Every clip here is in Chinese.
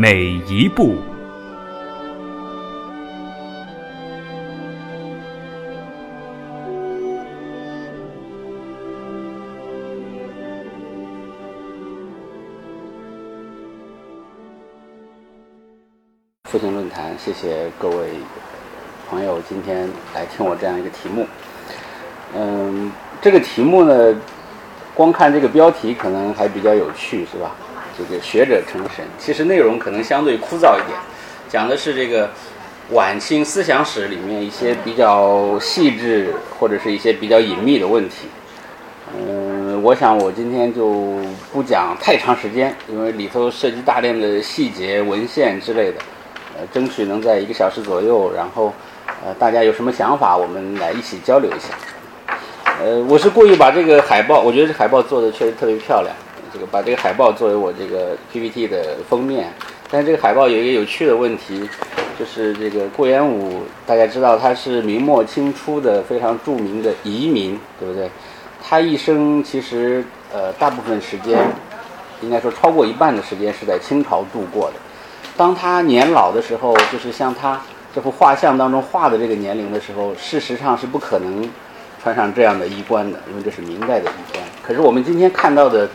每一步。复兴论坛，谢谢各位朋友今天来听我这样一个题目。嗯，这个题目呢，光看这个标题可能还比较有趣，是吧？这个学者成神，其实内容可能相对枯燥一点，讲的是这个晚清思想史里面一些比较细致或者是一些比较隐秘的问题。嗯，我想我今天就不讲太长时间，因为里头涉及大量的细节、文献之类的，呃，争取能在一个小时左右，然后呃，大家有什么想法，我们来一起交流一下。呃，我是故意把这个海报，我觉得这海报做的确实特别漂亮。把这个海报作为我这个 PPT 的封面，但是这个海报有一个有趣的问题，就是这个顾炎武，大家知道他是明末清初的非常著名的移民，对不对？他一生其实呃大部分时间，应该说超过一半的时间是在清朝度过的。当他年老的时候，就是像他这幅画像当中画的这个年龄的时候，事实上是不可能。穿上这样的衣冠的，因为这是明代的衣冠。可是我们今天看到的，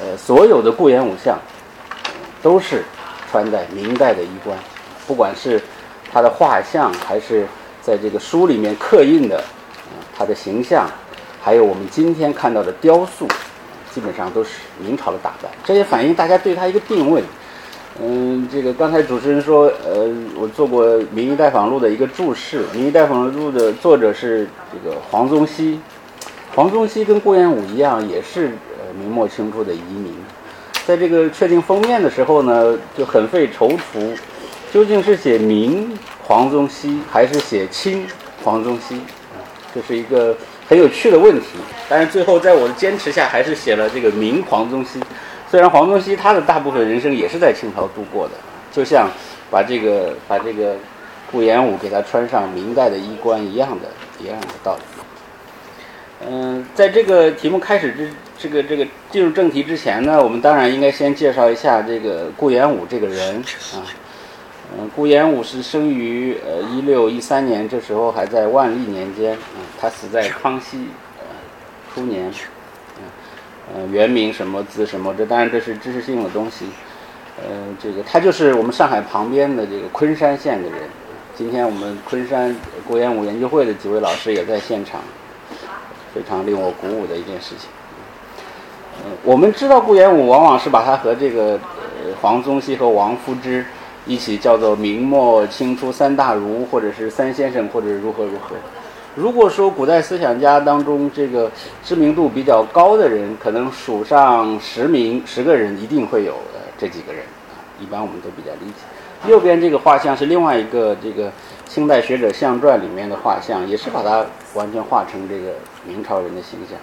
呃，所有的顾炎武像，都是穿戴明代的衣冠，不管是他的画像，还是在这个书里面刻印的，他的形象，还有我们今天看到的雕塑，基本上都是明朝的打扮。这也反映大家对他一个定位。嗯，这个刚才主持人说，呃，我做过《明夷待访录》的一个注释，《明夷待访录》的作者是这个黄宗羲。黄宗羲跟顾炎武一样，也是明末清初的移民。在这个确定封面的时候呢，就很费踌躇，究竟是写明黄宗羲还是写清黄宗羲？这是一个很有趣的问题。但是最后在我的坚持下，还是写了这个明黄宗羲。虽然黄宗羲他的大部分人生也是在清朝度过的，就像把这个把这个顾炎武给他穿上明代的衣冠一样的一样的道理。嗯，在这个题目开始之这个这个进入正题之前呢，我们当然应该先介绍一下这个顾炎武这个人啊。嗯，顾炎武是生于呃一六一三年，这时候还在万历年间啊，他死在康熙呃初年。呃，原名什么字什么？这当然这是知识性的东西。呃，这个他就是我们上海旁边的这个昆山县的人。今天我们昆山顾炎武研究会的几位老师也在现场，非常令我鼓舞的一件事情。我们知道顾炎武，往往是把他和这个黄宗羲和王夫之一起叫做明末清初三大儒，或者是三先生，或者如何如何。如果说古代思想家当中这个知名度比较高的人，可能数上十名十个人，一定会有呃这几个人啊。一般我们都比较理解。右边这个画像是另外一个这个清代学者相传里面的画像，也是把它完全画成这个明朝人的形象，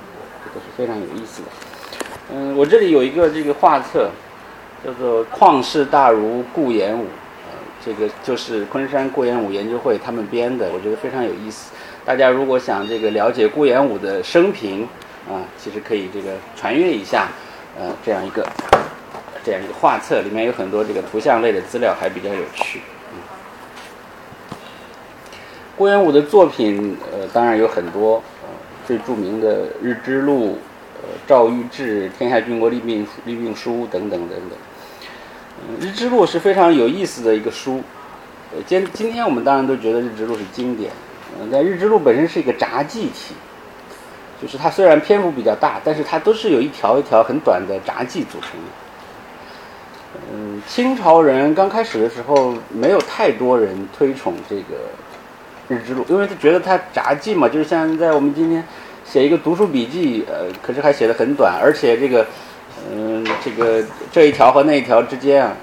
这个是非常有意思的。嗯，我这里有一个这个画册，叫做《旷世大儒顾炎武》，呃，这个就是昆山顾炎武研究会他们编的，我觉得非常有意思。大家如果想这个了解顾炎武的生平啊，其实可以这个传阅一下，呃，这样一个这样一个画册，里面有很多这个图像类的资料，还比较有趣。顾炎武的作品，呃，当然有很多，呃，最著名的《日之录》、呃，《赵玉志》、《天下军国立命立命书》等等等等。嗯，《日之录》是非常有意思的一个书，今今天我们当然都觉得《日之录》是经典。嗯，在《日之录》本身是一个札记体，就是它虽然篇幅比较大，但是它都是有一条一条很短的札记组成的。嗯，清朝人刚开始的时候没有太多人推崇这个《日之录》，因为他觉得它札记嘛，就是像在我们今天写一个读书笔记，呃，可是还写的很短，而且这个，嗯，这个这一条和那一条之间啊，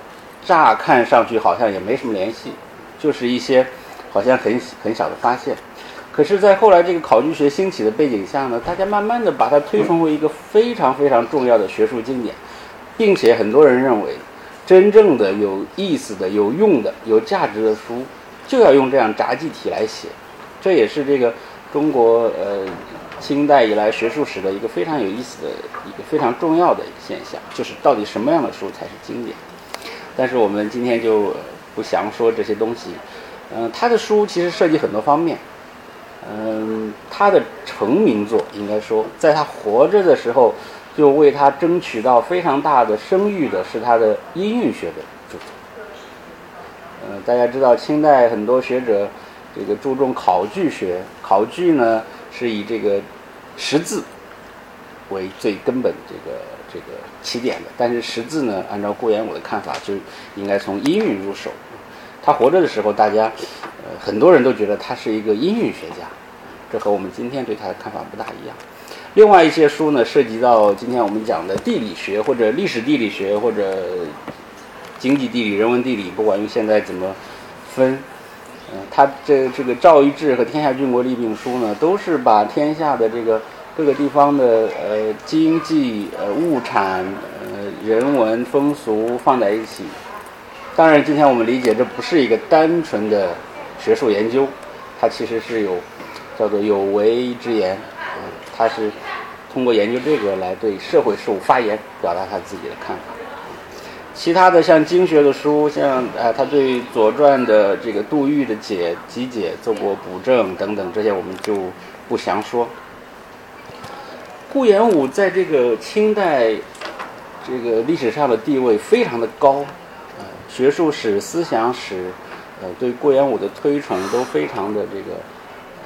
乍看上去好像也没什么联系，就是一些好像很很小的发现。可是，在后来这个考据学兴起的背景下呢，大家慢慢的把它推崇为一个非常非常重要的学术经典，并且很多人认为，真正的有意思的、有用的、有价值的书，就要用这样札记体来写。这也是这个中国呃清代以来学术史的一个非常有意思的一个非常重要的现象，就是到底什么样的书才是经典。但是我们今天就不详说这些东西。嗯，他的书其实涉及很多方面。嗯，他的成名作应该说，在他活着的时候，就为他争取到非常大的声誉的是他的音韵学的著作。呃，大家知道清代很多学者这个注重考据学，考据呢是以这个识字为最根本这个这个起点的，但是识字呢，按照顾炎武的看法，就应该从音韵入手。他活着的时候，大家呃很多人都觉得他是一个音韵学家，这和我们今天对他的看法不大一样。另外一些书呢，涉及到今天我们讲的地理学或者历史地理学或者经济地理、人文地理，不管用现在怎么分，嗯，他这这个《赵一志》和《天下郡国利病书》呢，都是把天下的这个各个地方的呃经济、呃物产、呃人文风俗放在一起。当然，今天我们理解这不是一个单纯的学术研究，它其实是有叫做有为之言，他是通过研究这个来对社会事务发言，表达他自己的看法。其他的像经学的书，像呃他对《左传》的这个杜预的解集解做过补正等等，这些我们就不详说。顾炎武在这个清代这个历史上的地位非常的高。学术史、思想史，呃，对顾炎武的推崇都非常的这个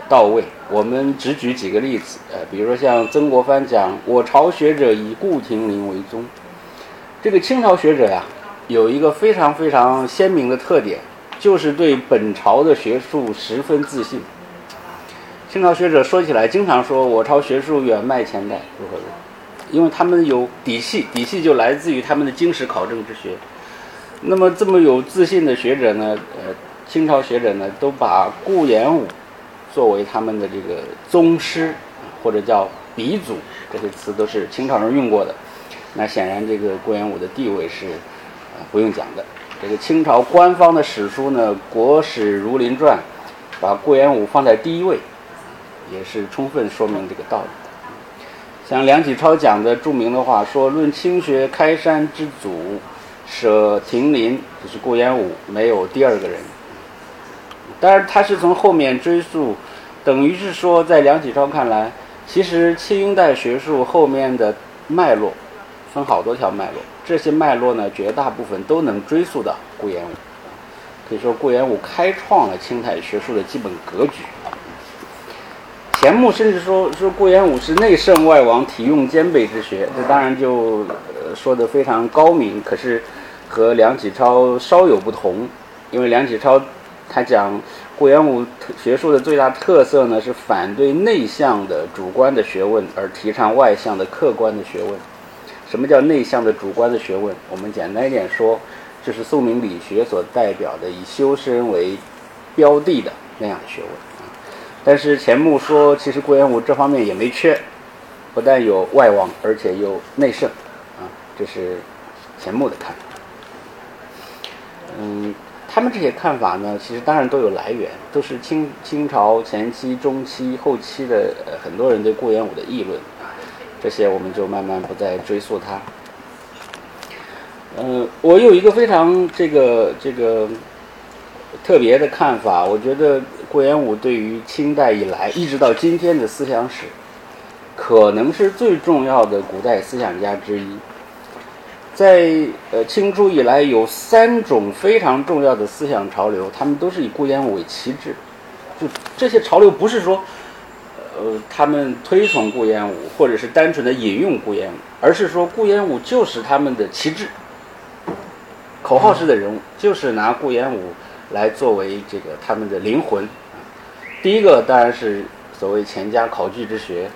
到位。我们只举几个例子，呃，比如说像曾国藩讲“我朝学者以顾廷林为宗”，这个清朝学者呀，有一个非常非常鲜明的特点，就是对本朝的学术十分自信。清朝学者说起来，经常说我朝学术远迈前代，如何如何，因为他们有底气，底气就来自于他们的经史考证之学。那么这么有自信的学者呢？呃，清朝学者呢，都把顾炎武作为他们的这个宗师，或者叫鼻祖，这些词都是清朝人用过的。那显然，这个顾炎武的地位是呃不用讲的。这个清朝官方的史书呢，《国史儒林传》，把顾炎武放在第一位，也是充分说明这个道理。像梁启超讲的著名的话说：“论清学开山之祖。”舍亭林就是顾炎武，没有第二个人。当然，他是从后面追溯，等于是说，在梁启超看来，其实清代学术后面的脉络分好多条脉络，这些脉络呢，绝大部分都能追溯到顾炎武。可以说，顾炎武开创了清代学术的基本格局。钱穆甚至说说顾炎武是内圣外王，体用兼备之学，这当然就说的非常高明。可是。和梁启超稍有不同，因为梁启超他讲顾炎武学术的最大特色呢是反对内向的主观的学问，而提倡外向的客观的学问。什么叫内向的主观的学问？我们简单一点说，就是宋明理学所代表的以修身为标的的那样的学问。但是钱穆说，其实顾炎武这方面也没缺，不但有外望，而且有内圣。啊，这是钱穆的看法。嗯，他们这些看法呢，其实当然都有来源，都是清清朝前期、中期、后期的很多人对顾炎武的议论，这些我们就慢慢不再追溯它。呃，我有一个非常这个这个特别的看法，我觉得顾炎武对于清代以来一直到今天的思想史，可能是最重要的古代思想家之一。在呃清初以来，有三种非常重要的思想潮流，他们都是以顾炎武为旗帜。就这些潮流不是说，呃，他们推崇顾炎武，或者是单纯的引用顾炎武，而是说顾炎武就是他们的旗帜，口号式的人物，就是拿顾炎武来作为这个他们的灵魂。第一个当然是所谓钱家考据之学，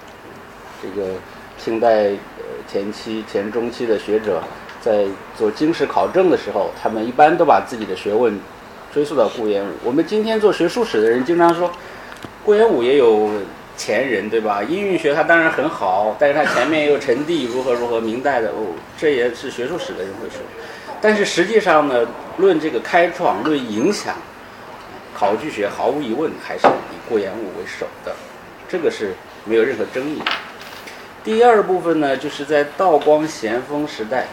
这个清代呃前期前中期的学者。在做经史考证的时候，他们一般都把自己的学问追溯到顾炎武。我们今天做学术史的人经常说，顾炎武也有前人，对吧？音韵学它当然很好，但是它前面又有陈帝如何如何，明代的哦，这也是学术史的人会说。但是实际上呢，论这个开创、论影响，考据学毫无疑问还是以顾炎武为首的，这个是没有任何争议。第二部分呢，就是在道光咸丰时代，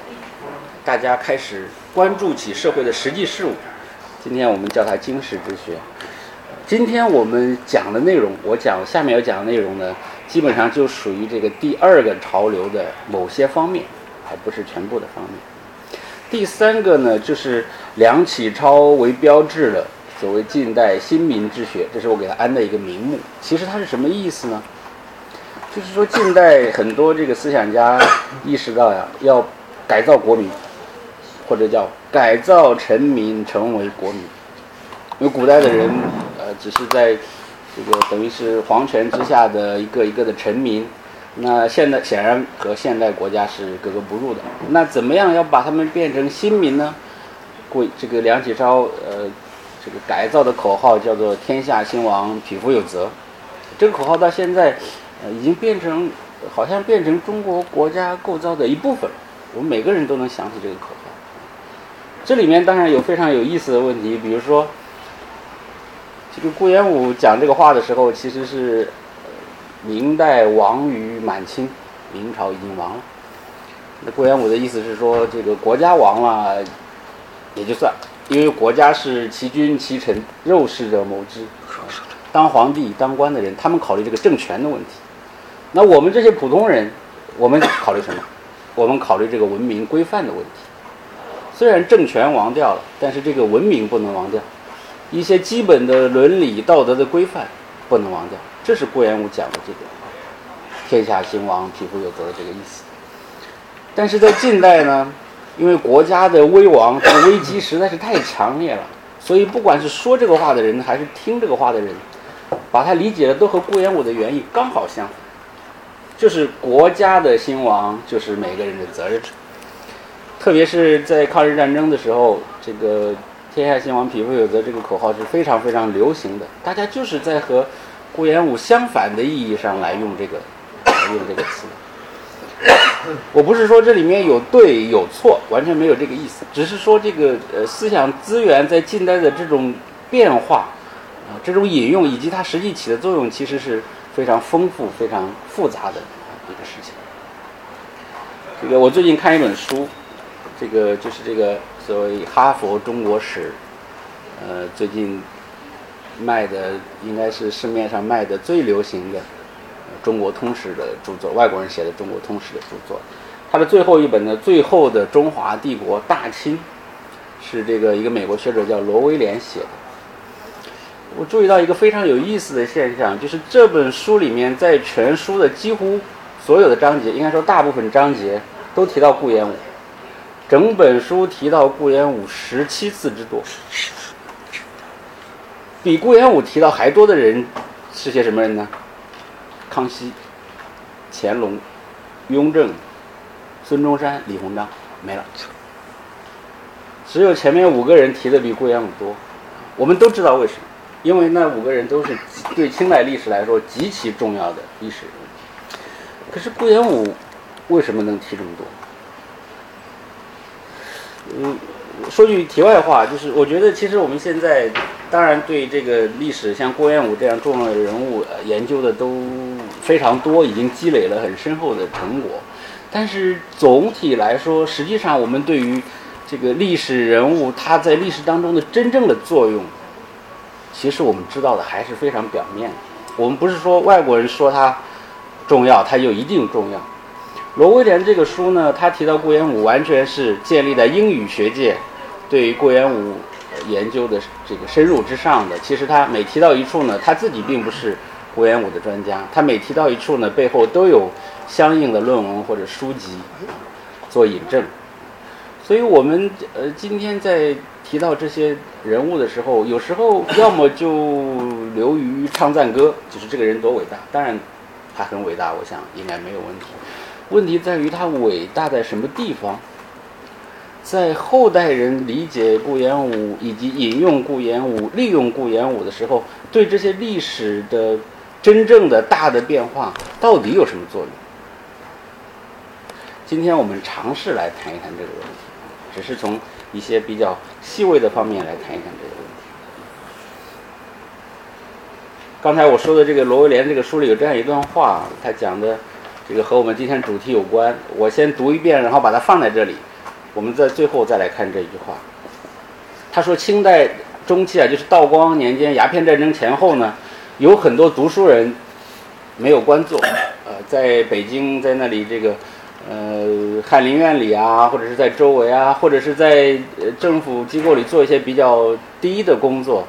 大家开始关注起社会的实际事物。今天我们叫它经世之学。今天我们讲的内容，我讲下面要讲的内容呢，基本上就属于这个第二个潮流的某些方面，而不是全部的方面。第三个呢，就是梁启超为标志的所谓近代新民之学，这是我给他安的一个名目。其实它是什么意思呢？就是说，近代很多这个思想家意识到呀，要改造国民，或者叫改造臣民成为国民。因为古代的人，呃，只是在这个等于是皇权之下的一个一个的臣民。那现在显然和现代国家是格格不入的。那怎么样要把他们变成新民呢？故这个梁启超，呃，这个改造的口号叫做“天下兴亡，匹夫有责”。这个口号到现在。呃，已经变成，好像变成中国国家构造的一部分了。我们每个人都能想起这个口号。这里面当然有非常有意思的问题，比如说，这个顾炎武讲这个话的时候，其实是明代亡于满清，明朝已经亡了。那顾炎武的意思是说，这个国家亡了也就算，因为国家是其君其臣，肉食者谋之。当皇帝、当官的人，他们考虑这个政权的问题。那我们这些普通人，我们考虑什么？我们考虑这个文明规范的问题。虽然政权亡掉了，但是这个文明不能亡掉，一些基本的伦理道德的规范不能忘掉。这是顾炎武讲的这个“天下兴亡，匹夫有责”的这个意思。但是在近代呢，因为国家的危亡、这个危机实在是太强烈了，所以不管是说这个话的人，还是听这个话的人，把它理解的都和顾炎武的原意刚好相反。就是国家的兴亡，就是每个人的责任。特别是在抗日战争的时候，这个“天下兴亡，匹夫有责”这个口号是非常非常流行的。大家就是在和顾炎武相反的意义上来用这个用这个词。我不是说这里面有对有错，完全没有这个意思，只是说这个呃思想资源在近代的这种变化啊，这种引用以及它实际起的作用，其实是。非常丰富、非常复杂的一个事情。这个我最近看一本书，这个就是这个所谓《哈佛中国史》，呃，最近卖的应该是市面上卖的最流行的中国通史的著作，外国人写的中国通史的著作。它的最后一本呢，《最后的中华帝国大清》，是这个一个美国学者叫罗威廉写的。我注意到一个非常有意思的现象，就是这本书里面，在全书的几乎所有的章节，应该说大部分章节都提到顾炎武，整本书提到顾炎武十七次之多，比顾炎武提到还多的人是些什么人呢？康熙、乾隆、雍正、孙中山、李鸿章，没了，只有前面五个人提的比顾炎武多，我们都知道为什么。因为那五个人都是对清代历史来说极其重要的历史人物，可是顾炎武为什么能提这么多？嗯，说句题外话，就是我觉得其实我们现在当然对这个历史像顾炎武这样重要的人物研究的都非常多，已经积累了很深厚的成果。但是总体来说，实际上我们对于这个历史人物他在历史当中的真正的作用。其实我们知道的还是非常表面的。我们不是说外国人说他重要，他就一定重要。罗威廉这个书呢，他提到顾炎武，完全是建立在英语学界对于顾炎武研究的这个深入之上的。其实他每提到一处呢，他自己并不是顾炎武的专家，他每提到一处呢，背后都有相应的论文或者书籍做引证。所以我们呃今天在。提到这些人物的时候，有时候要么就流于唱赞歌，就是这个人多伟大。当然，他很伟大，我想应该没有问题。问题在于他伟大在什么地方？在后代人理解顾炎武以及引用顾炎武、利用顾炎武的时候，对这些历史的真正的大的变化到底有什么作用？今天我们尝试来谈一谈这个问题，只是从一些比较细微的方面来谈一谈这个问题。刚才我说的这个罗威廉这个书里有这样一段话，他讲的这个和我们今天主题有关。我先读一遍，然后把它放在这里，我们在最后再来看这一句话。他说，清代中期啊，就是道光年间鸦片战争前后呢，有很多读书人没有官做，呃，在北京在那里这个呃翰林院里啊，或者是在周围啊，或者是在呃政府机构里做一些比较低的工作。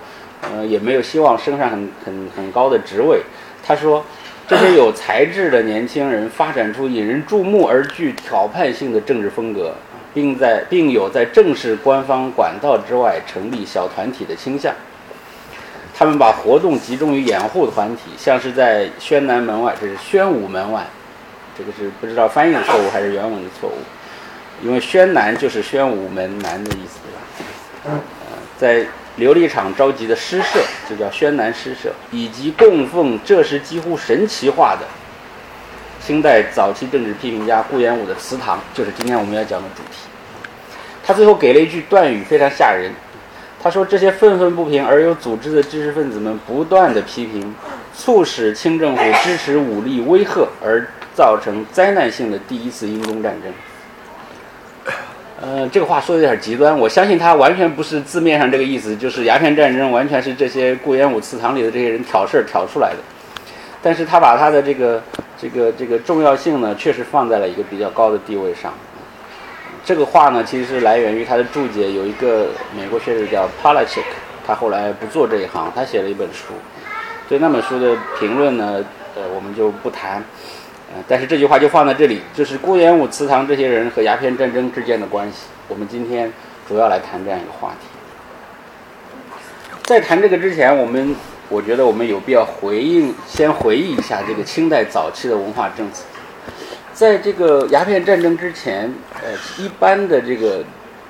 呃，也没有希望升上很很很高的职位。他说，这些有才智的年轻人发展出引人注目而具挑战性的政治风格，并在并有在正式官方管道之外成立小团体的倾向。他们把活动集中于掩护团体，像是在宣南门外，这是宣武门外，这个是不知道翻译的错误还是原文的错误，因为宣南就是宣武门南的意思，对吧？嗯，在。琉璃厂召集的诗社，就叫宣南诗社，以及供奉这时几乎神奇化的清代早期政治批评家顾炎武的祠堂，就是今天我们要讲的主题。他最后给了一句断语，非常吓人。他说：“这些愤愤不平而有组织的知识分子们不断的批评，促使清政府支持武力威吓，而造成灾难性的第一次英中战争。”呃，这个话说的有点极端，我相信他完全不是字面上这个意思，就是鸦片战争完全是这些顾炎武祠堂里的这些人挑事儿挑出来的。但是他把他的这个这个这个重要性呢，确实放在了一个比较高的地位上。这个话呢，其实是来源于他的注解，有一个美国学者叫 Polishik，他后来不做这一行，他写了一本书，对那本书的评论呢，呃，我们就不谈。但是这句话就放在这里，就是顾炎武祠堂这些人和鸦片战争之间的关系。我们今天主要来谈这样一个话题。在谈这个之前，我们我觉得我们有必要回应，先回忆一下这个清代早期的文化政策。在这个鸦片战争之前，呃，一般的这个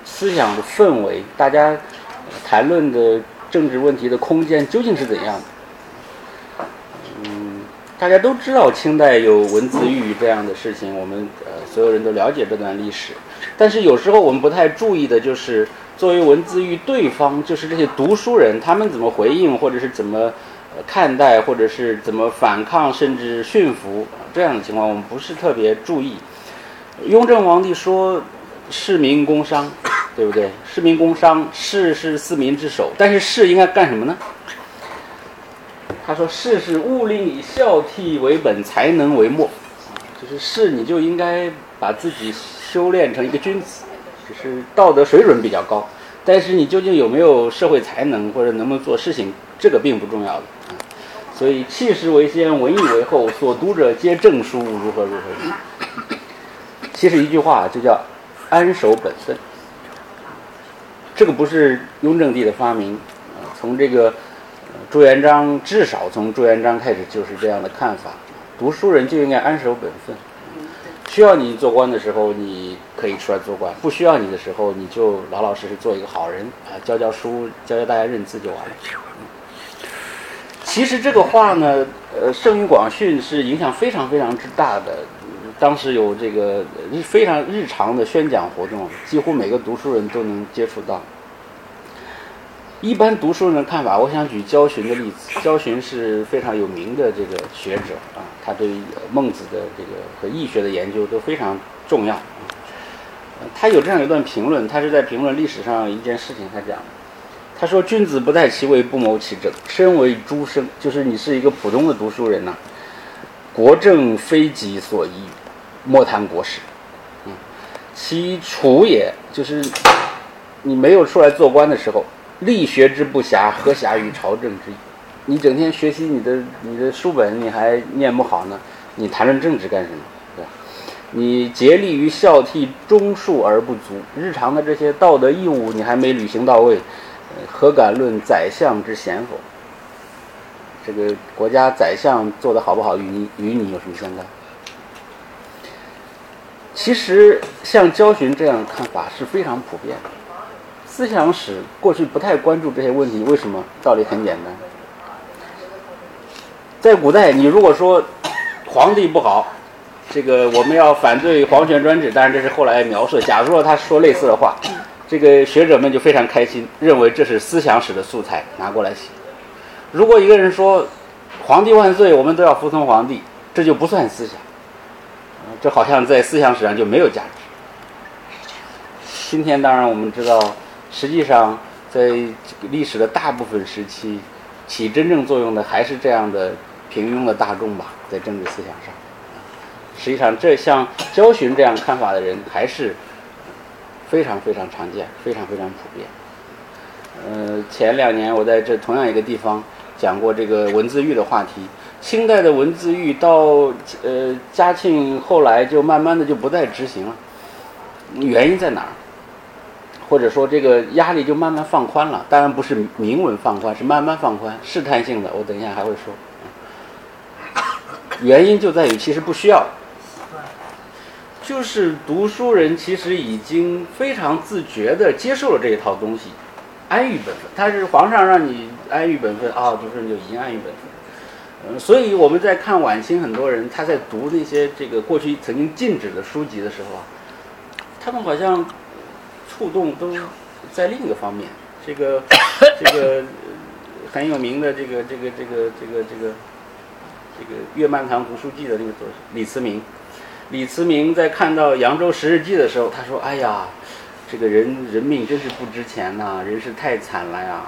思想的氛围，大家谈论的政治问题的空间究竟是怎样的？大家都知道清代有文字狱这样的事情，我们呃所有人都了解这段历史。但是有时候我们不太注意的就是，作为文字狱对方，就是这些读书人，他们怎么回应，或者是怎么看待，或者是怎么反抗，甚至驯服这样的情况，我们不是特别注意。雍正皇帝说：“市民工商，对不对？市民工商，士是四民之首，但是士应该干什么呢？”他说：“士是务令以孝悌为本，才能为末。就是士，你就应该把自己修炼成一个君子，就是道德水准比较高。但是你究竟有没有社会才能，或者能不能做事情，这个并不重要的。所以气势为先，文艺为后，所读者皆证书，如何如何。其实一句话就叫安守本分。这个不是雍正帝的发明，从这个。”朱元璋至少从朱元璋开始就是这样的看法，读书人就应该安守本分，需要你做官的时候你可以出来做官，不需要你的时候你就老老实实做一个好人啊，教教书，教教大家认字就完了。其实这个话呢，呃，圣谕广训是影响非常非常之大的，当时有这个非常日常的宣讲活动，几乎每个读书人都能接触到。一般读书人的看法，我想举焦循的例子。焦循是非常有名的这个学者啊，他对孟子的这个和易学的研究都非常重要。他有这样一段评论，他是在评论历史上一件事情。他讲，他说：“君子不在其位，不谋其政。身为诸生，就是你是一个普通的读书人呐。国政非己所宜，莫谈国事。嗯，其处也，就是你没有出来做官的时候。”力学之不暇，何暇于朝政之？你整天学习你的你的书本，你还念不好呢？你谈论政治干什么？对吧？你竭力于孝悌忠恕而不足，日常的这些道德义务你还没履行到位，何敢论宰相之贤否？这个国家宰相做的好不好，与你与你有什么相干？其实像焦循这样的看法是非常普遍的。思想史过去不太关注这些问题，为什么？道理很简单，在古代，你如果说皇帝不好，这个我们要反对皇权专制，当然这是后来描述。假如说他说类似的话，这个学者们就非常开心，认为这是思想史的素材，拿过来写。如果一个人说皇帝万岁，我们都要服从皇帝，这就不算思想，这好像在思想史上就没有价值。今天当然我们知道，实际上在历史的大部分时期，起真正作用的还是这样的平庸的大众吧，在政治思想上。实际上，这像焦循这样看法的人还是非常非常常见，非常非常普遍。呃，前两年我在这同样一个地方讲过这个文字狱的话题。清代的文字狱到呃嘉庆后来就慢慢的就不再执行了，原因在哪儿？或者说这个压力就慢慢放宽了？当然不是明文放宽，是慢慢放宽，试探性的。我等一下还会说。原因就在于其实不需要。就是读书人其实已经非常自觉地接受了这一套东西，安于本分。他是皇上让你安于本分啊，读书人就已经安于本分。嗯，所以我们在看晚清很多人他在读那些这个过去曾经禁止的书籍的时候啊，他们好像触动都在另一个方面。这个 这个很有名的这个这个这个这个这个这个《月漫堂读书记》的那个作者李慈铭。李慈铭在看到扬州十日记的时候，他说：“哎呀，这个人人命真是不值钱呐，人是太惨了呀，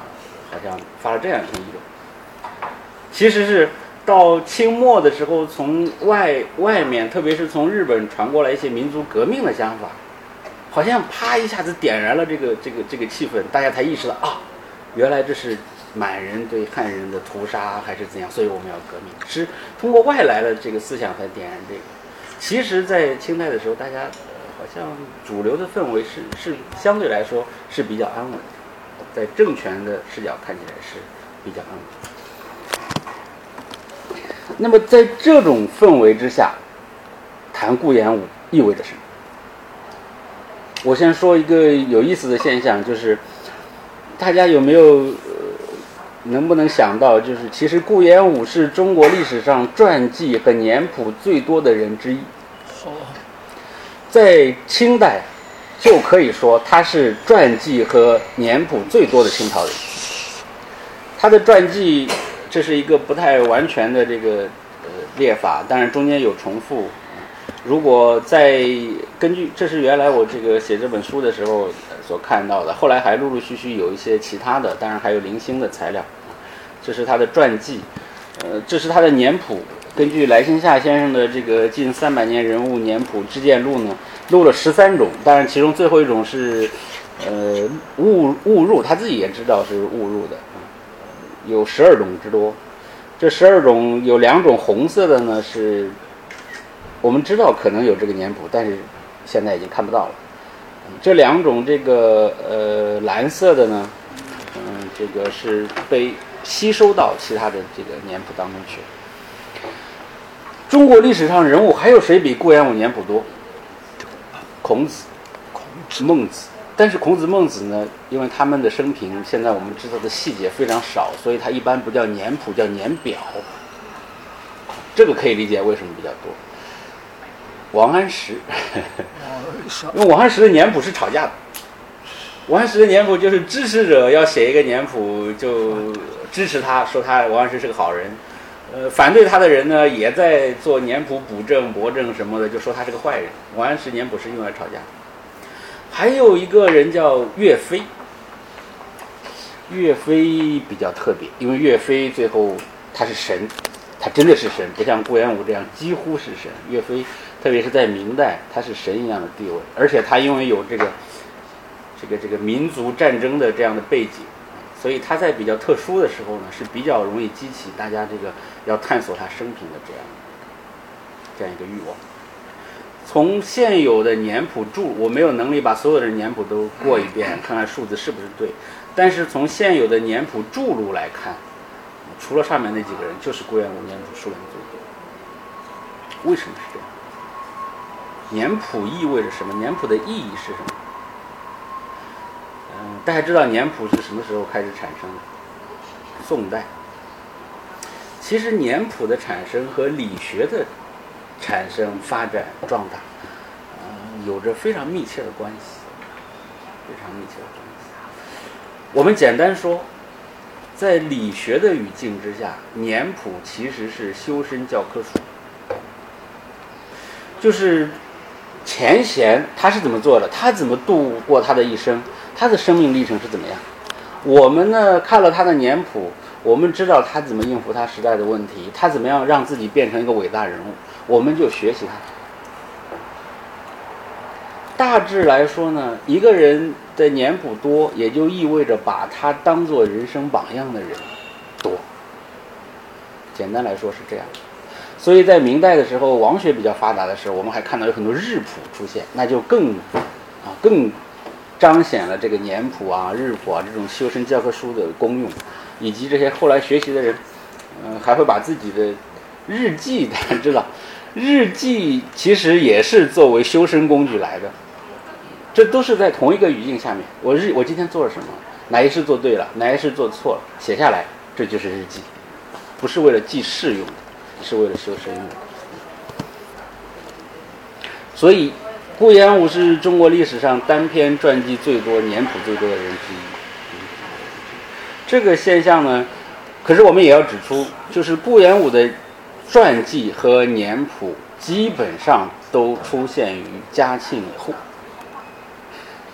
好像发了这样一篇议论。”其实是到清末的时候，从外外面，特别是从日本传过来一些民族革命的想法，好像啪一下子点燃了这个这个这个气氛，大家才意识到啊，原来这是满人对汉人的屠杀还是怎样，所以我们要革命，是通过外来的这个思想才点燃这个。其实，在清代的时候，大家好像主流的氛围是是相对来说是比较安稳的，在政权的视角看起来是比较安稳。那么，在这种氛围之下，谈顾炎武意味着什么？我先说一个有意思的现象，就是大家有没有呃能不能想到，就是其实顾炎武是中国历史上传记和年谱最多的人之一。在清代，就可以说他是传记和年谱最多的清朝人。他的传记，这是一个不太完全的这个呃列法，当然中间有重复。如果再根据，这是原来我这个写这本书的时候所看到的，后来还陆陆续续有一些其他的，当然还有零星的材料。这是他的传记，呃，这是他的年谱。根据来兴夏先生的这个近三百年人物年谱志见录呢，录了十三种，当然其中最后一种是，呃误误入，他自己也知道是误入的，有十二种之多。这十二种有两种红色的呢，是我们知道可能有这个年谱，但是现在已经看不到了。这两种这个呃蓝色的呢，嗯，这个是被吸收到其他的这个年谱当中去。中国历史上人物还有谁比顾炎武年谱多？孔子、孔子、孟子。但是孔子、孟子呢，因为他们的生平现在我们知道的细节非常少，所以他一般不叫年谱，叫年表。这个可以理解为什么比较多。王安石，因为王安石的年谱是吵架的。王安石的年谱就是支持者要写一个年谱，就支持他说他王安石是个好人。呃，反对他的人呢，也在做年谱补正、驳正什么的，就说他是个坏人。王安石年谱是用来吵架。还有一个人叫岳飞，岳飞比较特别，因为岳飞最后他是神，他真的是神，不像顾炎武这样几乎是神。岳飞，特别是在明代，他是神一样的地位，而且他因为有这个这个这个民族战争的这样的背景。所以他在比较特殊的时候呢，是比较容易激起大家这个要探索他生平的这样这样一个欲望。从现有的年谱注，我没有能力把所有的年谱都过一遍，看看数字是不是对。但是从现有的年谱注录来看，除了上面那几个人，就是顾炎武年谱数量最多。为什么是这样？年谱意味着什么？年谱的意义是什么？嗯，大家知道年谱是什么时候开始产生的？宋代。其实年谱的产生和理学的产生、发展、壮大，呃，有着非常密切的关系，非常密切的关系。我们简单说，在理学的语境之下，年谱其实是修身教科书，就是前贤他是怎么做的，他怎么度过他的一生，他的生命历程是怎么样。我们呢看了他的年谱。我们知道他怎么应付他时代的问题，他怎么样让自己变成一个伟大人物，我们就学习他。大致来说呢，一个人的年谱多，也就意味着把他当做人生榜样的人多。简单来说是这样。所以在明代的时候，王学比较发达的时候，我们还看到有很多日谱出现，那就更啊更彰显了这个年谱啊、日谱啊这种修身教科书的功用。以及这些后来学习的人，嗯，还会把自己的日记，大家 知道，日记其实也是作为修身工具来的。这都是在同一个语境下面。我日，我今天做了什么？哪一事做对了？哪一事做错了？写下来，这就是日记，不是为了记事用的，是为了修身的。所以，顾炎武是中国历史上单篇传记最多、年谱最多的人之一。这个现象呢，可是我们也要指出，就是顾炎武的传记和年谱基本上都出现于嘉庆以后，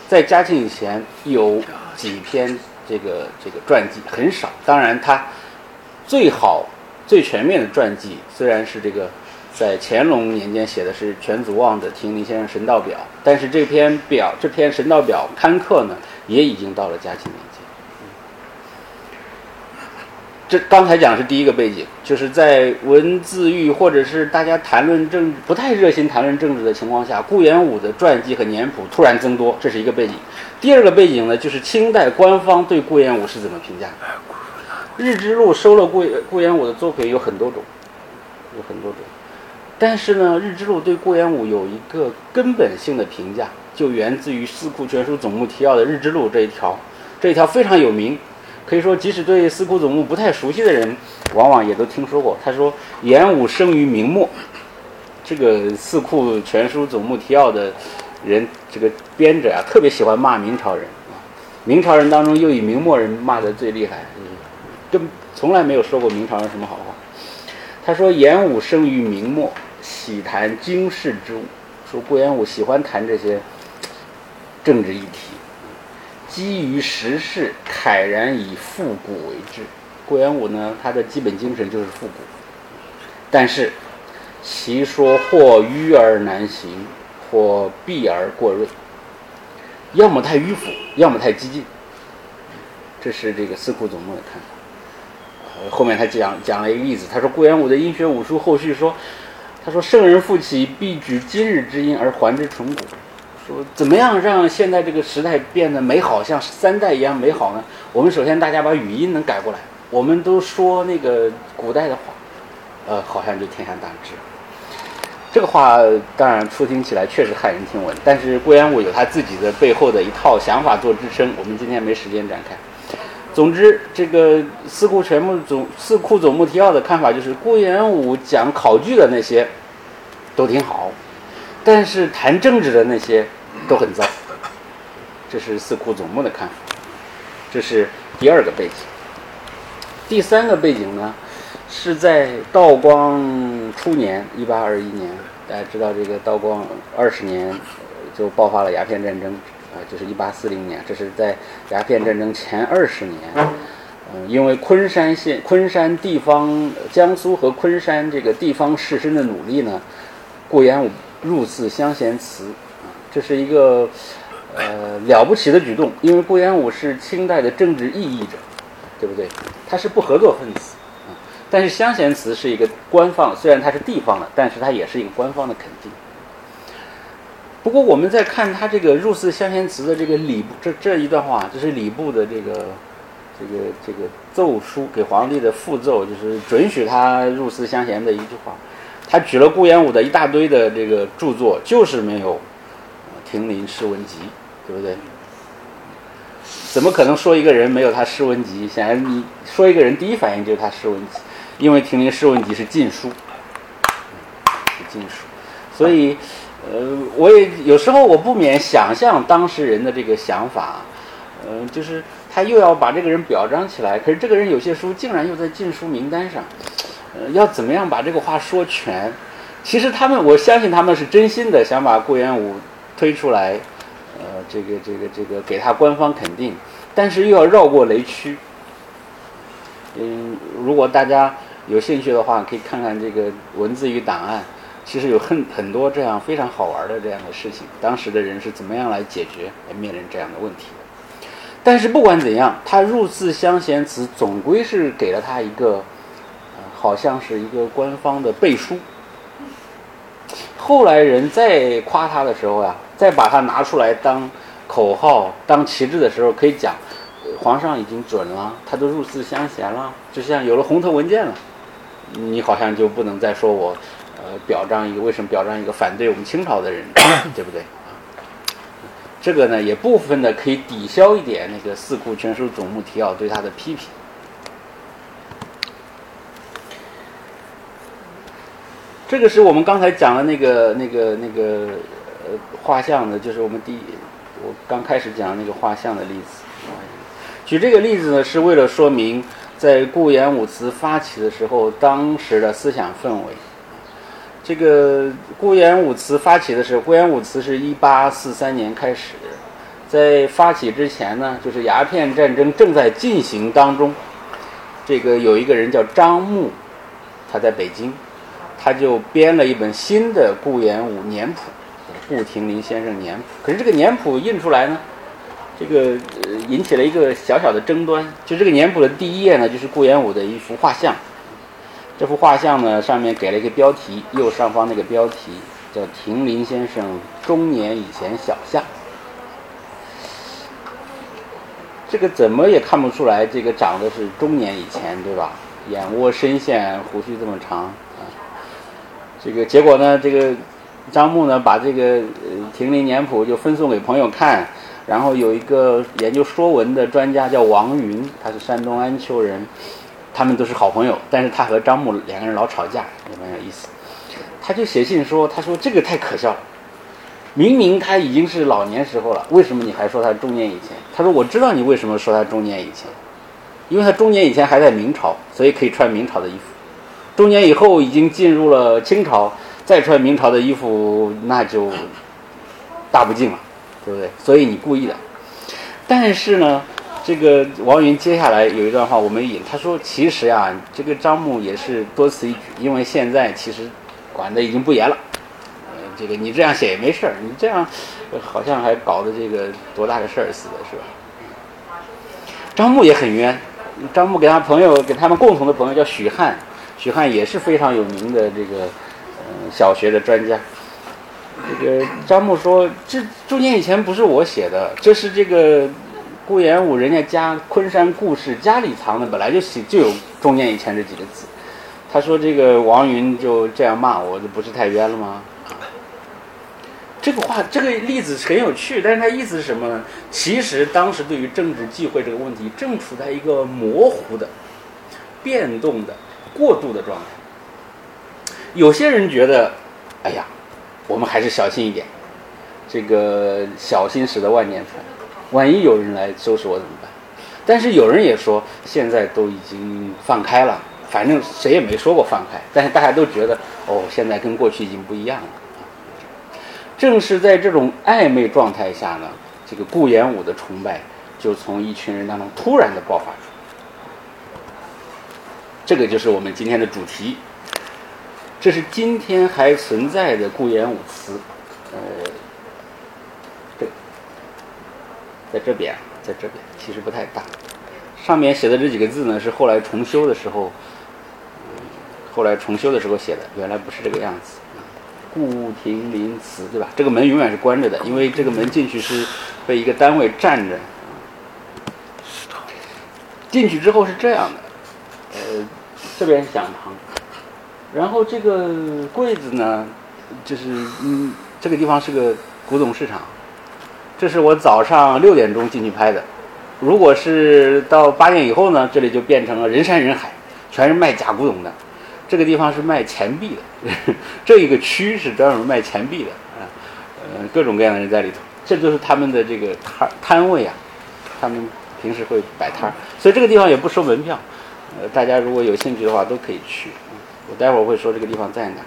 在嘉庆以前有几篇这个这个传记很少。当然，他最好最全面的传记虽然是这个在乾隆年间写的是全祖望的《亭林先生神道表》，但是这篇表这篇神道表刊刻呢，也已经到了嘉庆年间。这刚才讲的是第一个背景，就是在文字狱或者是大家谈论政不太热心谈论政治的情况下，顾炎武的传记和年谱突然增多，这是一个背景。第二个背景呢，就是清代官方对顾炎武是怎么评价？日之路收了顾顾炎武的作品有很多种，有很多种，但是呢，日之路对顾炎武有一个根本性的评价，就源自于《四库全书总目提要》的日之路这一条，这一条非常有名。可以说，即使对《四库总目》不太熟悉的人，往往也都听说过。他说：“炎武生于明末。”这个《四库全书总目提要》的人，这个编者啊，特别喜欢骂明朝人啊。明朝人当中，又以明末人骂的最厉害，根从来没有说过明朝人什么好话。他说：“严武生于明末，喜谈经世之物。”说顾炎武喜欢谈这些政治议题。基于时事，慨然以复古为志。顾炎武呢，他的基本精神就是复古。但是，其说或迂而难行，或避而过锐，要么太迂腐，要么太激进。这是这个《四库总目》的看法。后面他讲讲了一个例子，他说顾炎武的阴学武术后续说，他说圣人复起，必举今日之音而还之淳古。说怎么样让现在这个时代变得美好，像三代一样美好呢？我们首先大家把语音能改过来，我们都说那个古代的话，呃，好像就天下大治。这个话当然初听起来确实骇人听闻，但是顾炎武有他自己的背后的一套想法做支撑，我们今天没时间展开。总之，这个四库全目总四库总目提要的看法就是，顾炎武讲考据的那些都挺好。但是谈政治的那些都很糟，这是四库总目的看法，这是第二个背景。第三个背景呢，是在道光初年，一八二一年，大家知道这个道光二十年就爆发了鸦片战争，就是一八四零年，这是在鸦片战争前二十年，嗯，因为昆山县、昆山地方、江苏和昆山这个地方士绅的努力呢，顾炎武。入寺相贤祠，这是一个呃了不起的举动，因为顾炎武是清代的政治异议者，对不对？他是不合作分子，啊，但是乡贤祠是一个官方，虽然它是地方的，但是它也是一个官方的肯定。不过我们在看他这个入寺相贤祠的这个礼部这这一段话，这是礼部的这个这个这个奏书给皇帝的复奏，就是准许他入寺相贤的一句话。他举了顾炎武的一大堆的这个著作，就是没有《亭林诗文集》，对不对？怎么可能说一个人没有他诗文集？显然你说一个人第一反应就是他诗文集，因为《亭林诗文集》是禁书，禁书，所以，呃，我也有时候我不免想象当事人的这个想法，嗯，就是他又要把这个人表彰起来，可是这个人有些书竟然又在禁书名单上，呃，要怎么样把这个话说全？其实他们，我相信他们是真心的想把顾炎武推出来。呃，这个这个这个给他官方肯定，但是又要绕过雷区。嗯，如果大家有兴趣的话，可以看看这个文字与档案，其实有很很多这样非常好玩的这样的事情，当时的人是怎么样来解决来面临这样的问题的。但是不管怎样，他入字香贤祠总归是给了他一个，好像是一个官方的背书。后来人再夸他的时候呀。再把它拿出来当口号、当旗帜的时候，可以讲，皇上已经准了，他都入寺相贤了，就像有了红头文件了，你好像就不能再说我，表彰一个为什么表彰一个反对我们清朝的人，对不对？这个呢，也部分的可以抵消一点那个《四库全书总目提要》对他的批评。这个是我们刚才讲的那个、那个、那个呃。画像的，就是我们第我刚开始讲的那个画像的例子。举这个例子呢，是为了说明在顾炎武祠发起的时候，当时的思想氛围。这个顾炎武祠发起的时候，顾炎武祠是一八四三年开始，在发起之前呢，就是鸦片战争正在进行当中。这个有一个人叫张牧，他在北京，他就编了一本新的顾炎武年谱。顾廷林先生年谱，可是这个年谱印出来呢，这个呃引起了一个小小的争端。就这个年谱的第一页呢，就是顾炎武的一幅画像。这幅画像呢，上面给了一个标题，右上方那个标题叫“亭林先生中年以前小像”。这个怎么也看不出来，这个长得是中年以前，对吧？眼窝深陷，胡须这么长啊。这个结果呢，这个。张牧呢，把这个《亭林年谱》就分送给朋友看，然后有一个研究说文的专家叫王云，他是山东安丘人，他们都是好朋友，但是他和张牧两个人老吵架，也蛮有意思。他就写信说：“他说这个太可笑了，明明他已经是老年时候了，为什么你还说他中年以前？”他说：“我知道你为什么说他中年以前，因为他中年以前还在明朝，所以可以穿明朝的衣服；中年以后已经进入了清朝。”再穿明朝的衣服，那就大不敬了，对不对？所以你故意的。但是呢，这个王云接下来有一段话我没引，他说：“其实呀，这个张牧也是多此一举，因为现在其实管的已经不严了。呃，这个你这样写也没事儿，你这样好像还搞得这个多大个事儿似的，是吧？”张牧也很冤，张牧给他朋友，给他们共同的朋友叫许汉，许汉也是非常有名的这个嗯。小学的专家，这个张牧说：“这中间以前不是我写的，这是这个顾炎武人家家昆山故事家里藏的，本来就写就有中间以前这几个字。”他说：“这个王云就这样骂我，这不是太冤了吗？”这个话，这个例子很有趣，但是他意思是什么呢？其实当时对于政治忌讳这个问题，正处在一个模糊的、变动的、过渡的状态。有些人觉得，哎呀，我们还是小心一点，这个小心驶得万年船，万一有人来收拾我怎么办？但是有人也说，现在都已经放开了，反正谁也没说过放开，但是大家都觉得，哦，现在跟过去已经不一样了。正是在这种暧昧状态下呢，这个顾炎武的崇拜就从一群人当中突然的爆发出来，这个就是我们今天的主题。这是今天还存在的顾炎武祠，呃，这在这边，在这边其实不太大。上面写的这几个字呢，是后来重修的时候，后来重修的时候写的，原来不是这个样子。顾亭林祠，对吧？这个门永远是关着的，因为这个门进去是被一个单位站着。进去之后是这样的，呃，这边是讲堂。然后这个柜子呢，就是嗯，这个地方是个古董市场，这是我早上六点钟进去拍的。如果是到八点以后呢，这里就变成了人山人海，全是卖假古董的。这个地方是卖钱币的，这一个区是专门卖钱币的啊，呃，各种各样的人在里头，这就是他们的这个摊摊位啊，他们平时会摆摊儿，所以这个地方也不收门票，呃，大家如果有兴趣的话都可以去。我待会儿会说这个地方在哪儿。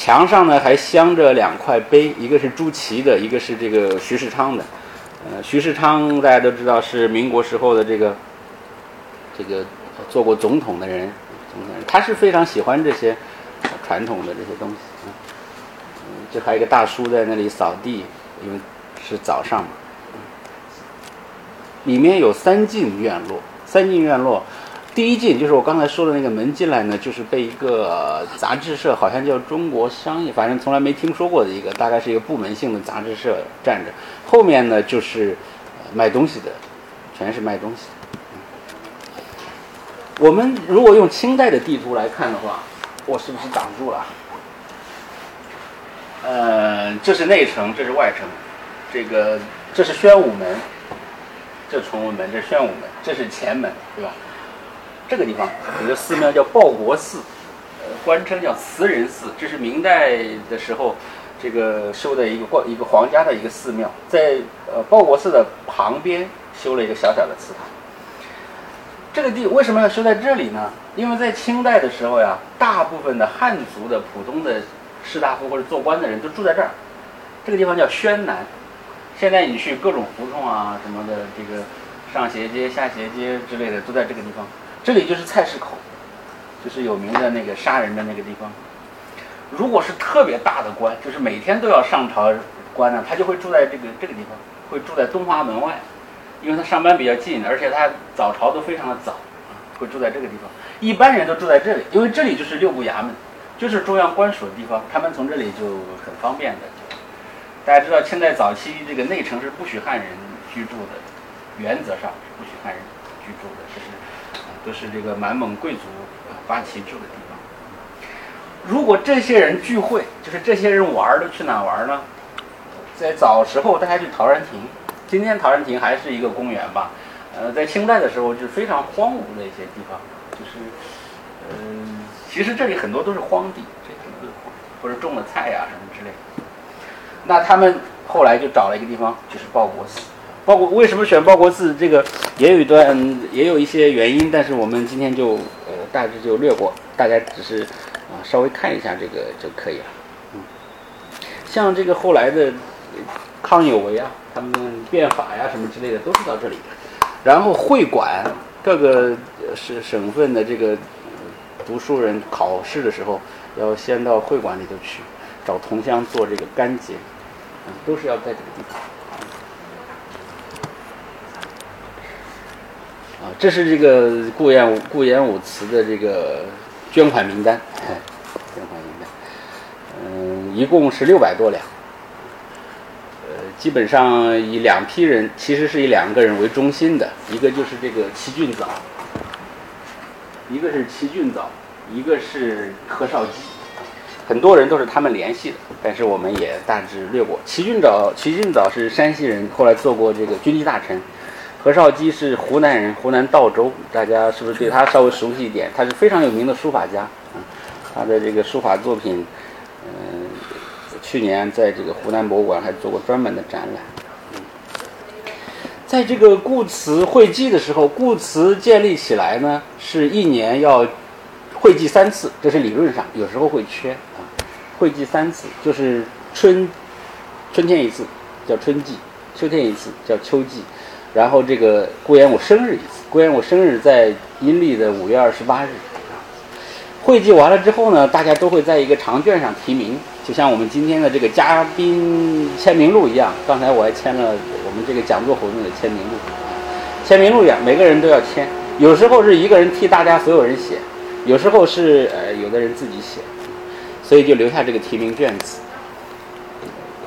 墙上呢还镶着两块碑，一个是朱祁的，一个是这个徐世昌的。呃，徐世昌大家都知道是民国时候的这个这个做过总统的人总统。他是非常喜欢这些传统的这些东西，嗯，这还有一个大叔在那里扫地，因为是早上嘛。里面有三进院落，三进院落，第一进就是我刚才说的那个门进来呢，就是被一个杂志社，好像叫中国商业，反正从来没听说过的一个，大概是一个部门性的杂志社站着。后面呢就是卖东西的，全是卖东西。我们如果用清代的地图来看的话，我是不是挡住了？呃，这是内城，这是外城，这个这是宣武门，这崇文门，这宣武门，这是前门，对吧？这个地方有个寺庙叫报国寺，呃，官称叫慈仁寺，这是明代的时候这个修的一个一个皇家的一个寺庙，在呃报国寺的旁边修了一个小小的祠堂。这个地为什么要修在这里呢？因为在清代的时候呀，大部分的汉族的普通的士大夫或者做官的人都住在这儿。这个地方叫宣南。现在你去各种胡同啊什么的，这个上斜街、下斜街之类的都在这个地方。这里就是菜市口，就是有名的那个杀人的那个地方。如果是特别大的官，就是每天都要上朝官呢，他就会住在这个这个地方，会住在东华门外。因为他上班比较近，而且他早朝都非常的早，会住在这个地方。一般人都住在这里，因为这里就是六部衙门，就是中央官署的地方，他们从这里就很方便的。大家知道，清代早期这个内城是不许汉人居住的，原则上是不许汉人居住的，都是这个满蒙贵族啊八旗住的地方。如果这些人聚会，就是这些人玩都去哪玩呢？在早时候，大家去陶然亭。今天陶然亭还是一个公园吧，呃，在清代的时候就是非常荒芜的一些地方，就是，嗯，其实这里很多都是荒地，这很多或者种了菜呀什么之类的。那他们后来就找了一个地方，就是报国寺。包括为什么选报国寺？这个也有一段，也有一些原因，但是我们今天就呃大致就略过，大家只是啊稍微看一下这个就可以了。嗯，像这个后来的。康有为啊，他们变法呀什么之类的都是到这里。然后会馆，各个省省份的这个读书人考试的时候，要先到会馆里头去找同乡做这个干结，嗯，都是要在这个地方。啊，这是这个顾炎武顾炎武祠的这个捐款名单，捐款名单，嗯，一共是六百多两。呃基本上以两批人，其实是以两个人为中心的，一个就是这个齐俊藻，一个是齐俊藻，一个是何绍基，很多人都是他们联系的，但是我们也大致略过。齐俊藻，齐俊藻是山西人，后来做过这个军机大臣；何绍基是湖南人，湖南道州，大家是不是对他稍微熟悉一点？他是非常有名的书法家，嗯，他的这个书法作品，嗯。去年在这个湖南博物馆还做过专门的展览。在这个顾祠会祭的时候，顾祠建立起来呢，是一年要会祭三次，这是理论上，有时候会缺啊。会祭三次，就是春春天一次叫春季，秋天一次叫秋季，然后这个顾炎武生日一次，顾炎武生日在阴历的五月二十八日。会祭完了之后呢，大家都会在一个长卷上提名。就像我们今天的这个嘉宾签名录一样，刚才我还签了我们这个讲座活动的签名录，签名录一样，每个人都要签。有时候是一个人替大家所有人写，有时候是呃有的人自己写，所以就留下这个提名卷子。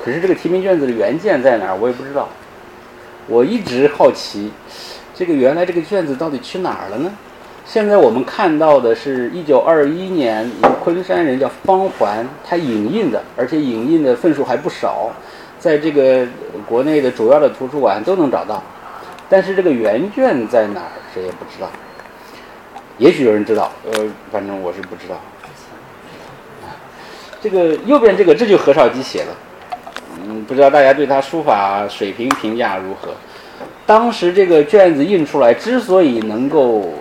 可是这个提名卷子的原件在哪儿，我也不知道。我一直好奇，这个原来这个卷子到底去哪儿了呢？现在我们看到的是一九二一年，一个昆山人叫方环，他影印的，而且影印的份数还不少，在这个国内的主要的图书馆都能找到。但是这个原卷在哪儿，谁也不知道。也许有人知道，呃，反正我是不知道。这个右边这个，这就何绍基写的，嗯，不知道大家对他书法水平评价如何？当时这个卷子印出来，之所以能够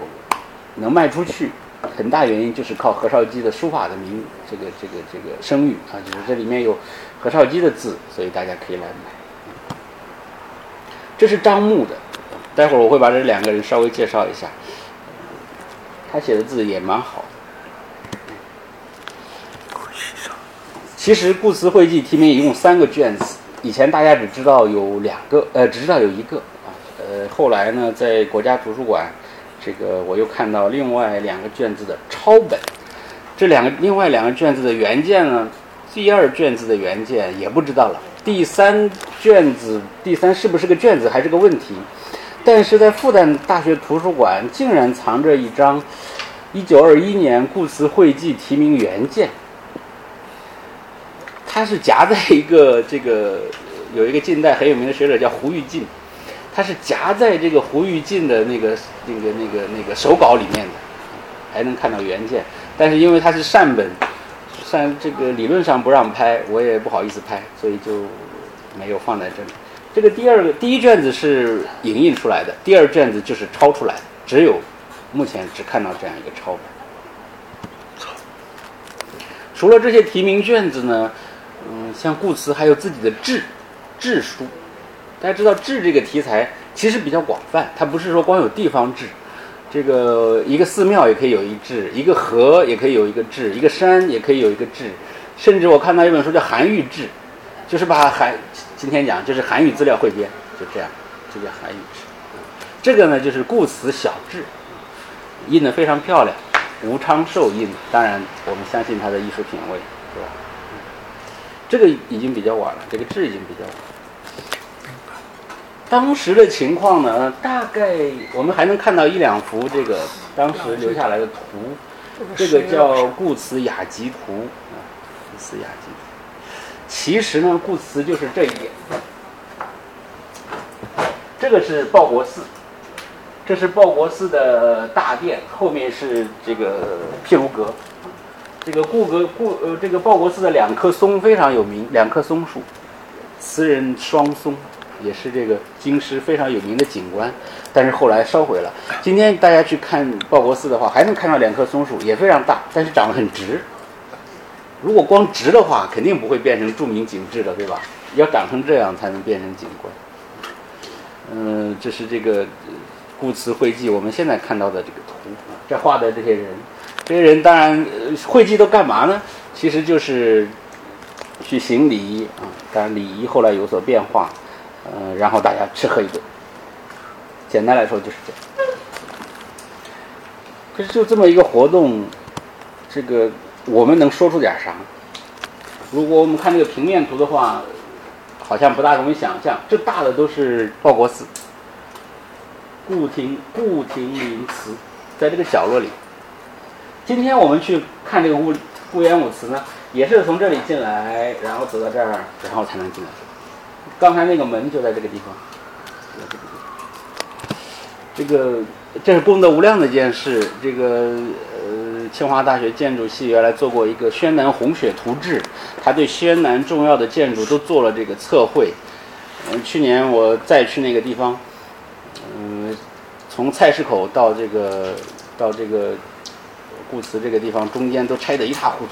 能卖出去，很大原因就是靠何绍基的书法的名，这个这个这个声誉啊，就是这里面有何绍基的字，所以大家可以来买。这是张牧的，待会儿我会把这两个人稍微介绍一下。他写的字也蛮好。其实《顾词汇记》题名一共三个卷子，以前大家只知道有两个，呃，只知道有一个啊，呃，后来呢，在国家图书馆，这个我又看到另外两个卷子的抄本，这两个另外两个卷子的原件呢，第二卷子的原件也不知道了，第三卷子第三是不是个卷子还是个问题，但是在复旦大学图书馆竟然藏着一张一九二一年《故词汇记》题名原件。它是夹在一个这个有一个近代很有名的学者叫胡玉进，它是夹在这个胡玉进的那个那个那个那个手稿里面的，还能看到原件。但是因为它是善本，善这个理论上不让拍，我也不好意思拍，所以就没有放在这里。这个第二个第一卷子是影印出来的，第二卷子就是抄出来的，只有目前只看到这样一个抄本。除了这些提名卷子呢？嗯，像顾慈还有自己的志，志书。大家知道志这个题材其实比较广泛，它不是说光有地方志，这个一个寺庙也可以有一志，一个河也可以有一个志，一个山也可以有一个志，甚至我看到一本书叫《韩愈志》，就是把韩今天讲就是韩愈资料汇编，就这样，就叫韩愈志。这个呢就是顾慈小志，印的非常漂亮，吴昌寿印，当然我们相信他的艺术品味，这个已经比较晚了，这个字已经比较晚。当时的情况呢，大概我们还能看到一两幅这个当时留下来的图，这个叫《故词雅集图》啊，《故词雅集图》。其实呢，故词就是这一点。这个是报国寺，这是报国寺的大殿，后面是这个毗卢阁。这个故阁故呃，这个报国寺的两棵松非常有名，两棵松树，词人双松，也是这个京师非常有名的景观，但是后来烧毁了。今天大家去看报国寺的话，还能看到两棵松树，也非常大，但是长得很直。如果光直的话，肯定不会变成著名景致的，对吧？要长成这样才能变成景观。嗯，这是这个故词汇记我们现在看到的这个图，这画的这些人。这些人当然会稽都干嘛呢？其实就是去行礼啊。当然礼仪后来有所变化，嗯，然后大家吃喝一顿。简单来说就是这样。可是就这么一个活动，这个我们能说出点啥？如果我们看这个平面图的话，好像不大容易想象。这大的都是报国寺，顾亭顾亭林祠，在这个角落里。今天我们去看这个顾顾炎武祠呢，也是从这里进来，然后走到这儿，然后才能进来。刚才那个门就在这个地方。这个这是功德无量的一件事。这个呃，清华大学建筑系原来做过一个宣南红雪图志，他对宣南重要的建筑都做了这个测绘。嗯，去年我再去那个地方，嗯，从菜市口到这个到这个。故祠这个地方中间都拆得一塌糊涂，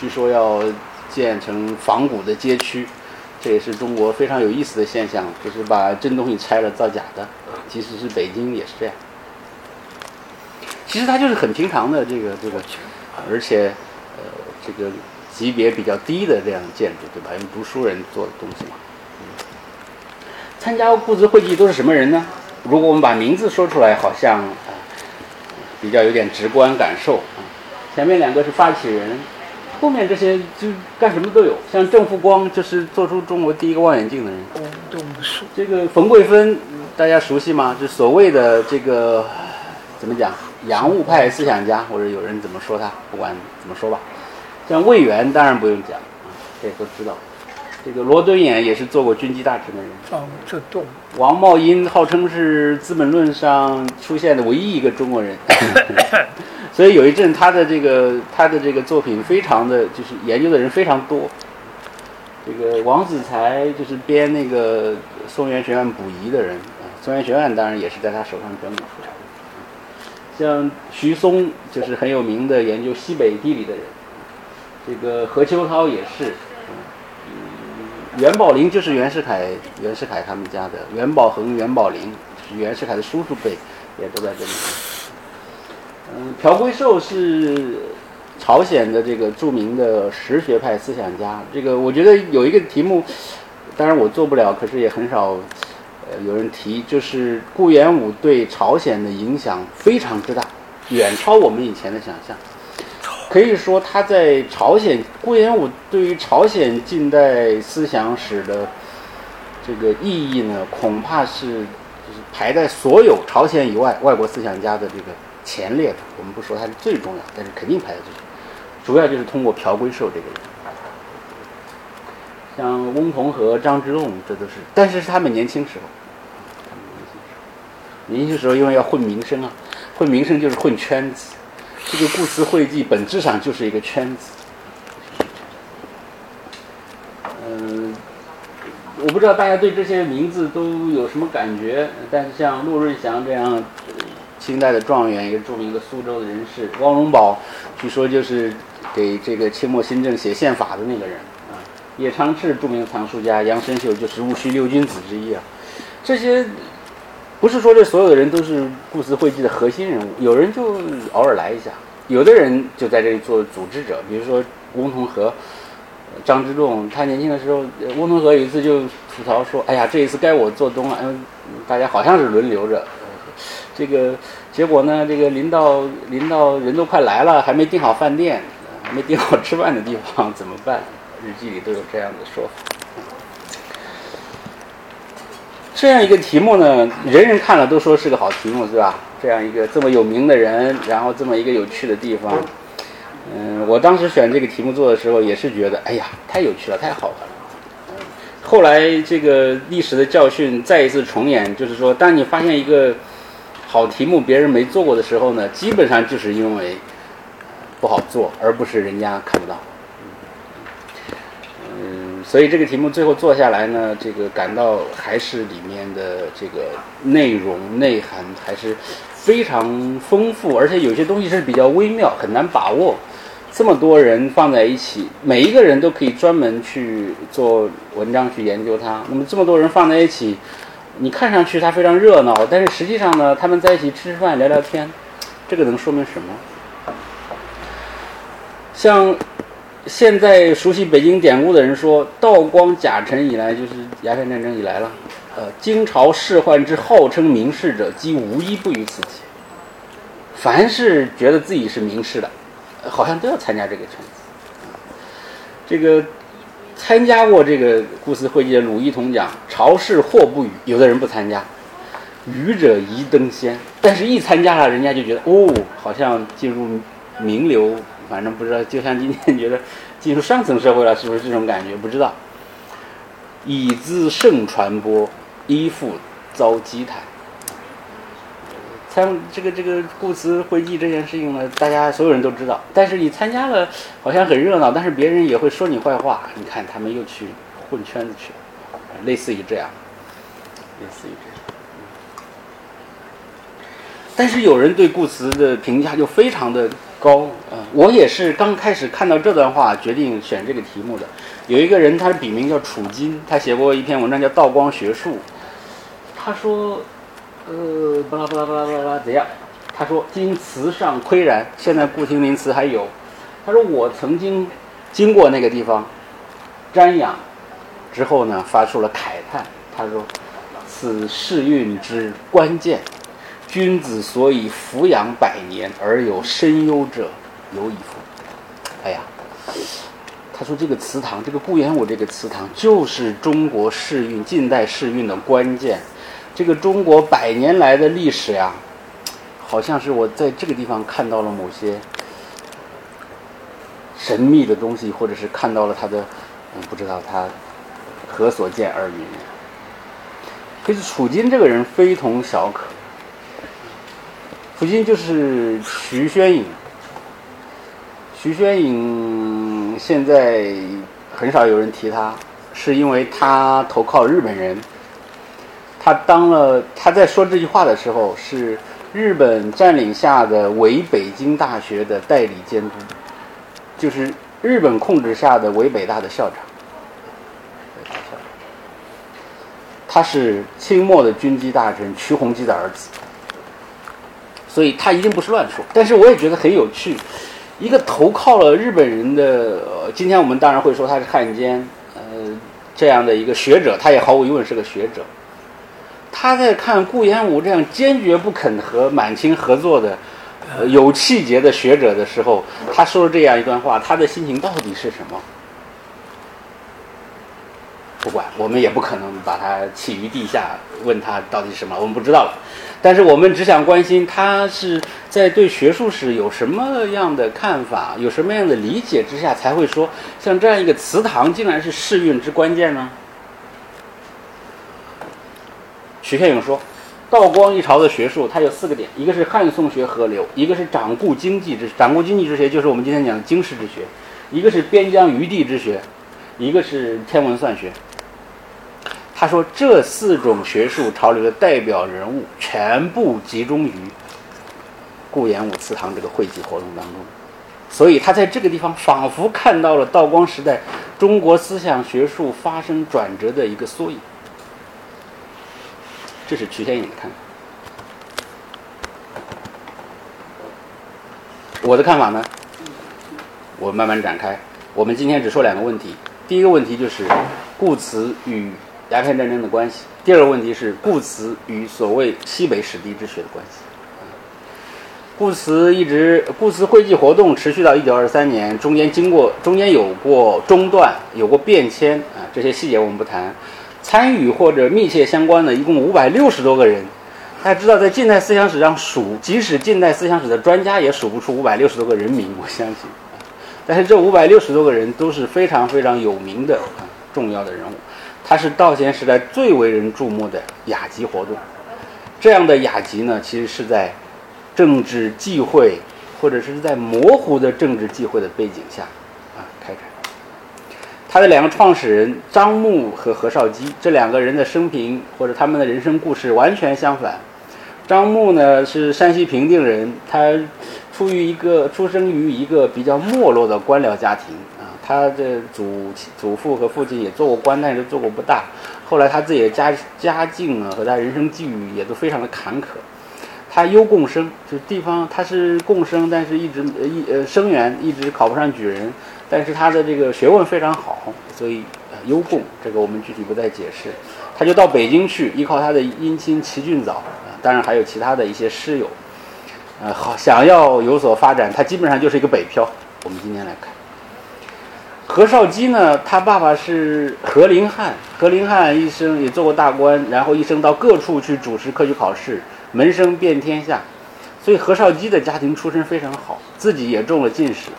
据说要建成仿古的街区，这也是中国非常有意思的现象，就是把真东西拆了造假的。即使是北京也是这样。其实它就是很平常的这个这个，而且呃这个级别比较低的这样的建筑，对吧？用读书人做的东西嘛。参加故祠会议都是什么人呢？如果我们把名字说出来，好像。比较有点直观感受啊，前面两个是发起人，后面这些就干什么都有，像郑复光就是做出中国第一个望远镜的人。这个冯桂芬大家熟悉吗？就所谓的这个怎么讲，洋务派思想家，或者有人怎么说他，不管怎么说吧。像魏源当然不用讲啊，这都知道。这个罗敦衍也是做过军机大臣的人。哦，这动王茂英号称是《资本论》上出现的唯一一个中国人，所以有一阵他的这个他的这个作品非常的就是研究的人非常多。这个王子才就是编那个松原学院补遗的人，啊松原学院当然也是在他手上整理出来的。像徐松就是很有名的研究西北地理的人，这个何秋涛也是，袁宝林就是袁世凯袁世凯他们家的，袁宝恒、袁宝林是袁世凯的叔叔辈，也都在这里。嗯，朴圭寿是朝鲜的这个著名的实学派思想家。这个我觉得有一个题目，当然我做不了，可是也很少呃有人提，就是顾炎武对朝鲜的影响非常之大，远超我们以前的想象。可以说他在朝鲜，顾炎武对于朝鲜近代思想史的这个意义呢，恐怕是就是排在所有朝鲜以外外国思想家的这个前列的。我们不说他是最重要，但是肯定排在最前。主要就是通过朴圭寿这个人，像翁同和、张之洞，这都是，但是是，他们年轻时候，年轻时候因为要混名声啊，混名声就是混圈子。这个故词汇记本质上就是一个圈子。嗯，我不知道大家对这些名字都有什么感觉，但是像陆润祥这样清代的状元，一个著名的苏州的人士，汪荣宝据说就是给这个清末新政写宪法的那个人啊。叶昌炽著名的藏书家，杨深秀就是戊戌六君子之一啊。这些不是说这所有的人都是故事汇记的核心人物，有人就偶尔来一下，有的人就在这里做组织者，比如说翁同龢、张之洞。他年轻的时候，翁同龢有一次就吐槽说：“哎呀，这一次该我做东了，嗯，大家好像是轮流着，这个结果呢，这个临到临到人都快来了，还没订好饭店，还没订好吃饭的地方，怎么办？”日记里都有这样的说法。这样一个题目呢，人人看了都说是个好题目，是吧？这样一个这么有名的人，然后这么一个有趣的地方，嗯，我当时选这个题目做的时候，也是觉得，哎呀，太有趣了，太好玩了。后来这个历史的教训再一次重演，就是说，当你发现一个好题目别人没做过的时候呢，基本上就是因为不好做，而不是人家看不到。所以这个题目最后做下来呢，这个感到还是里面的这个内容内涵还是非常丰富，而且有些东西是比较微妙，很难把握。这么多人放在一起，每一个人都可以专门去做文章去研究它。那么这么多人放在一起，你看上去它非常热闹，但是实际上呢，他们在一起吃吃饭聊聊天，这个能说明什么？像现在熟悉北京典故的人说，道光甲辰以来，就是鸦片战争以来了，呃，京朝仕宦之号称名士者，几无一不于此节。凡是觉得自己是名士的，好像都要参加这个圈子。这个参加过这个故事会记的鲁一同讲，朝事或不语，有的人不参加，愚者宜登仙。但是，一参加了，人家就觉得哦，好像进入名流，反正不知道，就像今天觉得进入上层社会了，是不是这种感觉？不知道。以资盛传播，依附遭讥谈。参这个这个顾词会记这件事情呢，大家所有人都知道，但是你参加了，好像很热闹，但是别人也会说你坏话。你看他们又去混圈子去了，类似于这样，类似于这样。但是有人对顾词的评价就非常的高，我也是刚开始看到这段话，决定选这个题目的。有一个人，他的笔名叫楚金，他写过一篇文章叫《道光学术》，他说，呃，巴拉巴拉巴拉巴拉怎样？他说今词上岿然，现在顾亭临词还有。他说我曾经经过那个地方，瞻仰之后呢，发出了慨叹。他说：“此世运之关键，君子所以俯仰百年而有深忧者，有以夫。”哎呀，他说这个祠堂，这个顾炎武这个祠堂，就是中国世运、近代世运的关键。这个中国百年来的历史呀，好像是我在这个地方看到了某些神秘的东西，或者是看到了他的，嗯，不知道他何所见而云。可是楚金这个人非同小可，普京就是徐宣颖。徐宣颖现在很少有人提他，是因为他投靠日本人。他当了他在说这句话的时候，是日本占领下的伪北京大学的代理监督，就是日本控制下的伪北大的校长。他是清末的军机大臣瞿鸿基的儿子，所以他一定不是乱说。但是我也觉得很有趣，一个投靠了日本人的，今天我们当然会说他是汉奸，呃，这样的一个学者，他也毫无疑问是个学者。他在看顾炎武这样坚决不肯和满清合作的、呃有气节的学者的时候，他说了这样一段话，他的心情到底是什么？不管，我们也不可能把他弃于地下，问他到底是什么，我们不知道了。但是我们只想关心他是在对学术史有什么样的看法，有什么样的理解之下，才会说像这样一个祠堂竟然是世运之关键呢？徐宪勇说，道光一朝的学术，它有四个点：一个是汉宋学合流，一个是掌故经济之掌故经济之学，就是我们今天讲的经世之学；一个是边疆余地之学；一个是天文算学。他说，这四种学术潮流的代表人物全部集中于顾炎武祠堂这个会集活动当中，所以他在这个地方仿佛看到了道光时代中国思想学术发生转折的一个缩影。这是曲先颖的看法。我的看法呢？我慢慢展开。我们今天只说两个问题。第一个问题就是顾辞与鸦片战争的关系；第二个问题是顾辞与所谓西北史地之学的关系。顾辞一直顾辞会稽活动持续到一九二三年，中间经过中间有过中断，有过变迁啊，这些细节我们不谈。参与或者密切相关的，一共五百六十多个人。大家知道，在近代思想史上数，即使近代思想史的专家也数不出五百六十多个人名。我相信，但是这五百六十多个人都是非常非常有名的啊重要的人物。他是道贤时代最为人注目的雅集活动。这样的雅集呢，其实是在政治忌讳或者是在模糊的政治忌讳的背景下。他的两个创始人张牧和何绍基这两个人的生平或者他们的人生故事完全相反。张牧呢是山西平定人，他出于一个出生于一个比较没落的官僚家庭，他的祖祖父和父亲也做过官，但是做过不大。后来他自己的家家境啊和他人生际遇也都非常的坎坷。他优贡生，就是地方他是贡生，但是一直一呃生源一直考不上举人。但是他的这个学问非常好，所以呃优贡这个我们具体不再解释。他就到北京去，依靠他的姻亲齐俊藻啊，当然还有其他的一些师友，呃，好想要有所发展，他基本上就是一个北漂。我们今天来看，何绍基呢，他爸爸是何林汉，何林汉一生也做过大官，然后一生到各处去主持科举考试，门生遍天下，所以何绍基的家庭出身非常好，自己也中了进士。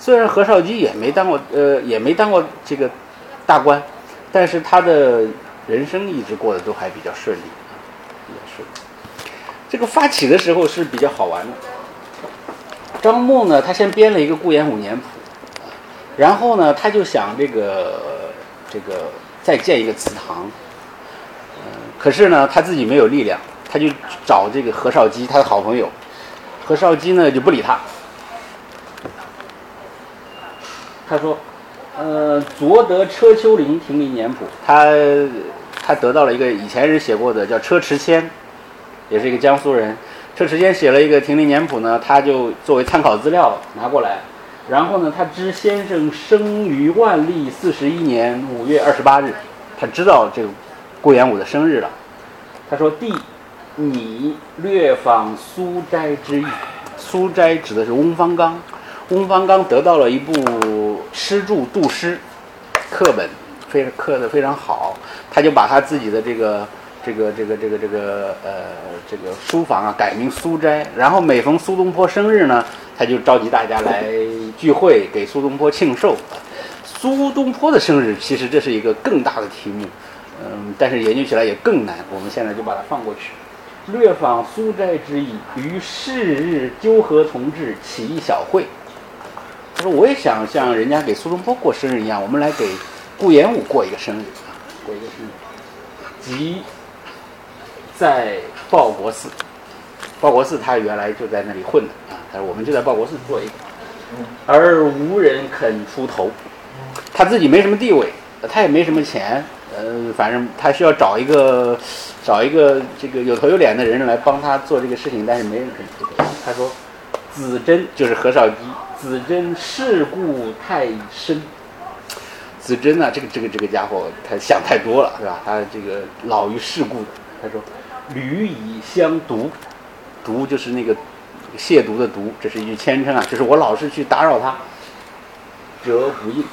虽然何绍基也没当过，呃，也没当过这个大官，但是他的人生一直过得都还比较顺利，比较顺利。这个发起的时候是比较好玩的。张牧呢，他先编了一个顾炎武年谱，然后呢，他就想这个这个再建一个祠堂，嗯，可是呢，他自己没有力量，他就找这个何绍基，他的好朋友，何绍基呢就不理他。他说：“呃，昨得车丘陵亭林年谱，他他得到了一个以前人写过的，叫车迟谦，也是一个江苏人。车迟谦写了一个亭林年谱呢，他就作为参考资料拿过来。然后呢，他知先生生于万历四十一年五月二十八日，他知道这个顾炎武的生日了。他说：‘弟，你略访苏斋之意。’苏斋指的是翁方刚。”翁方刚得到了一部诗注杜诗课本，非常刻的非常好，他就把他自己的这个这个这个这个这个呃这个书房啊改名苏斋，然后每逢苏东坡生日呢，他就召集大家来聚会，给苏东坡庆寿。苏东坡的生日其实这是一个更大的题目，嗯，但是研究起来也更难。我们现在就把它放过去。略访苏斋之意，于是日纠合同志起一小会。他说：“我也想像人家给苏东坡过生日一样，我们来给顾炎武过一个生日，过一个生日。即在报国寺，报国寺他原来就在那里混的啊。他说我们就在报国寺做一个，而无人肯出头。他自己没什么地位，他也没什么钱，呃，反正他需要找一个找一个这个有头有脸的人来帮他做这个事情，但是没人肯出头。他说：‘子珍就是何绍基，子珍世故太深。’子珍啊，这个这个这个家伙，他想太多了，是吧？他这个老于世故的。他说：‘屡以相毒，毒就是那个亵渎的渎，这是一句谦称啊，就是我老是去打扰他，则不应。’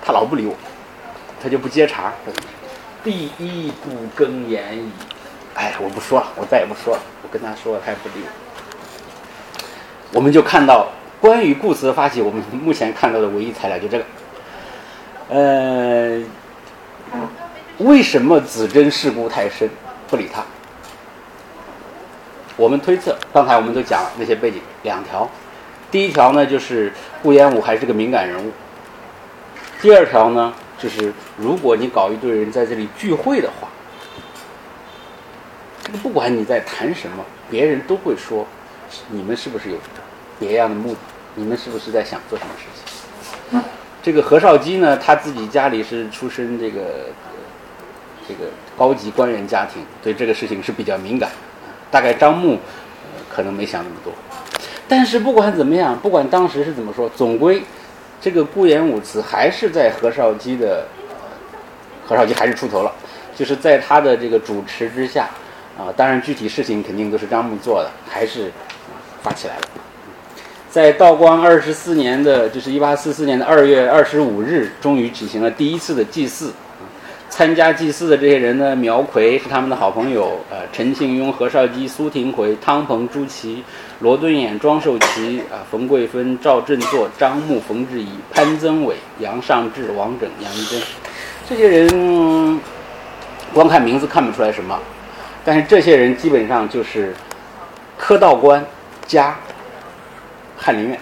他老不理我，他就不接茬。第一不更言矣。哎，我不说了，我再也不说了。我跟他说了，他也不理我。我们就看到关于故词的发起，我们目前看到的唯一材料就这个。呃，为什么子珍事故太深，不理他？我们推测，刚才我们都讲了那些背景，两条。第一条呢，就是顾炎武还是个敏感人物。第二条呢，就是如果你搞一堆人在这里聚会的话，这个不管你在谈什么，别人都会说，你们是不是有别样的目的？你们是不是在想做什么事情？这个何绍基呢，他自己家里是出身这个这个高级官员家庭，对这个事情是比较敏感。大概张牧可能没想那么多，但是不管怎么样，不管当时是怎么说，总归。这个顾炎武祠还是在何绍基的，何绍基还是出头了，就是在他的这个主持之下，啊，当然具体事情肯定都是张牧做的，还是发起来了。在道光二十四年的，就是一八四四年的二月二十五日，终于举行了第一次的祭祀。参加祭祀的这些人呢，苗奎是他们的好朋友，呃，陈庆庸、何绍基、苏廷魁、汤鹏、朱琦、罗敦衍、庄寿祺，啊，冯桂芬、赵振作、张牧、冯志仪、潘曾伟、杨尚志、王整、杨一真，这些人光看名字看不出来什么，但是这些人基本上就是科道官加翰林院。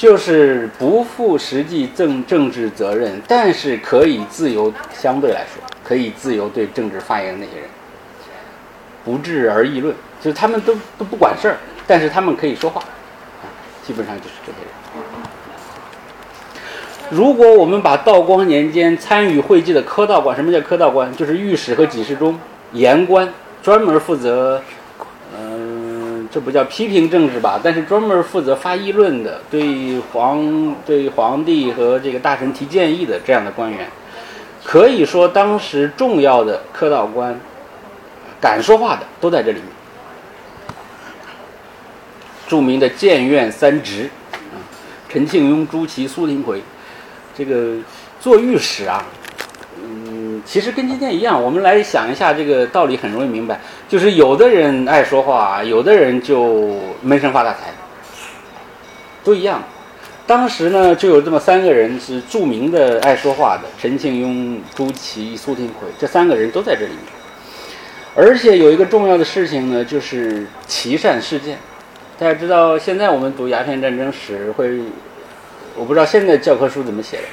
就是不负实际政政治责任，但是可以自由，相对来说可以自由对政治发言的那些人，不治而议论，就是他们都都不管事儿，但是他们可以说话，基本上就是这些人。如果我们把道光年间参与会稽的科道官，什么叫科道官？就是御史和给事中言官，专门负责。这不叫批评政治吧？但是专门负责发议论的，对皇对皇帝和这个大臣提建议的这样的官员，可以说当时重要的科道官，敢说话的都在这里面。著名的谏院三直，啊，陈庆庸、朱祁、苏廷魁，这个做御史啊。嗯其实跟今天一样，我们来想一下这个道理，很容易明白。就是有的人爱说话，有的人就闷声发大财，都一样。当时呢，就有这么三个人是著名的爱说话的：陈庆庸、朱祁、苏廷魁，这三个人都在这里面。而且有一个重要的事情呢，就是琦善事件。大家知道，现在我们读鸦片战争史会，我不知道现在教科书怎么写的。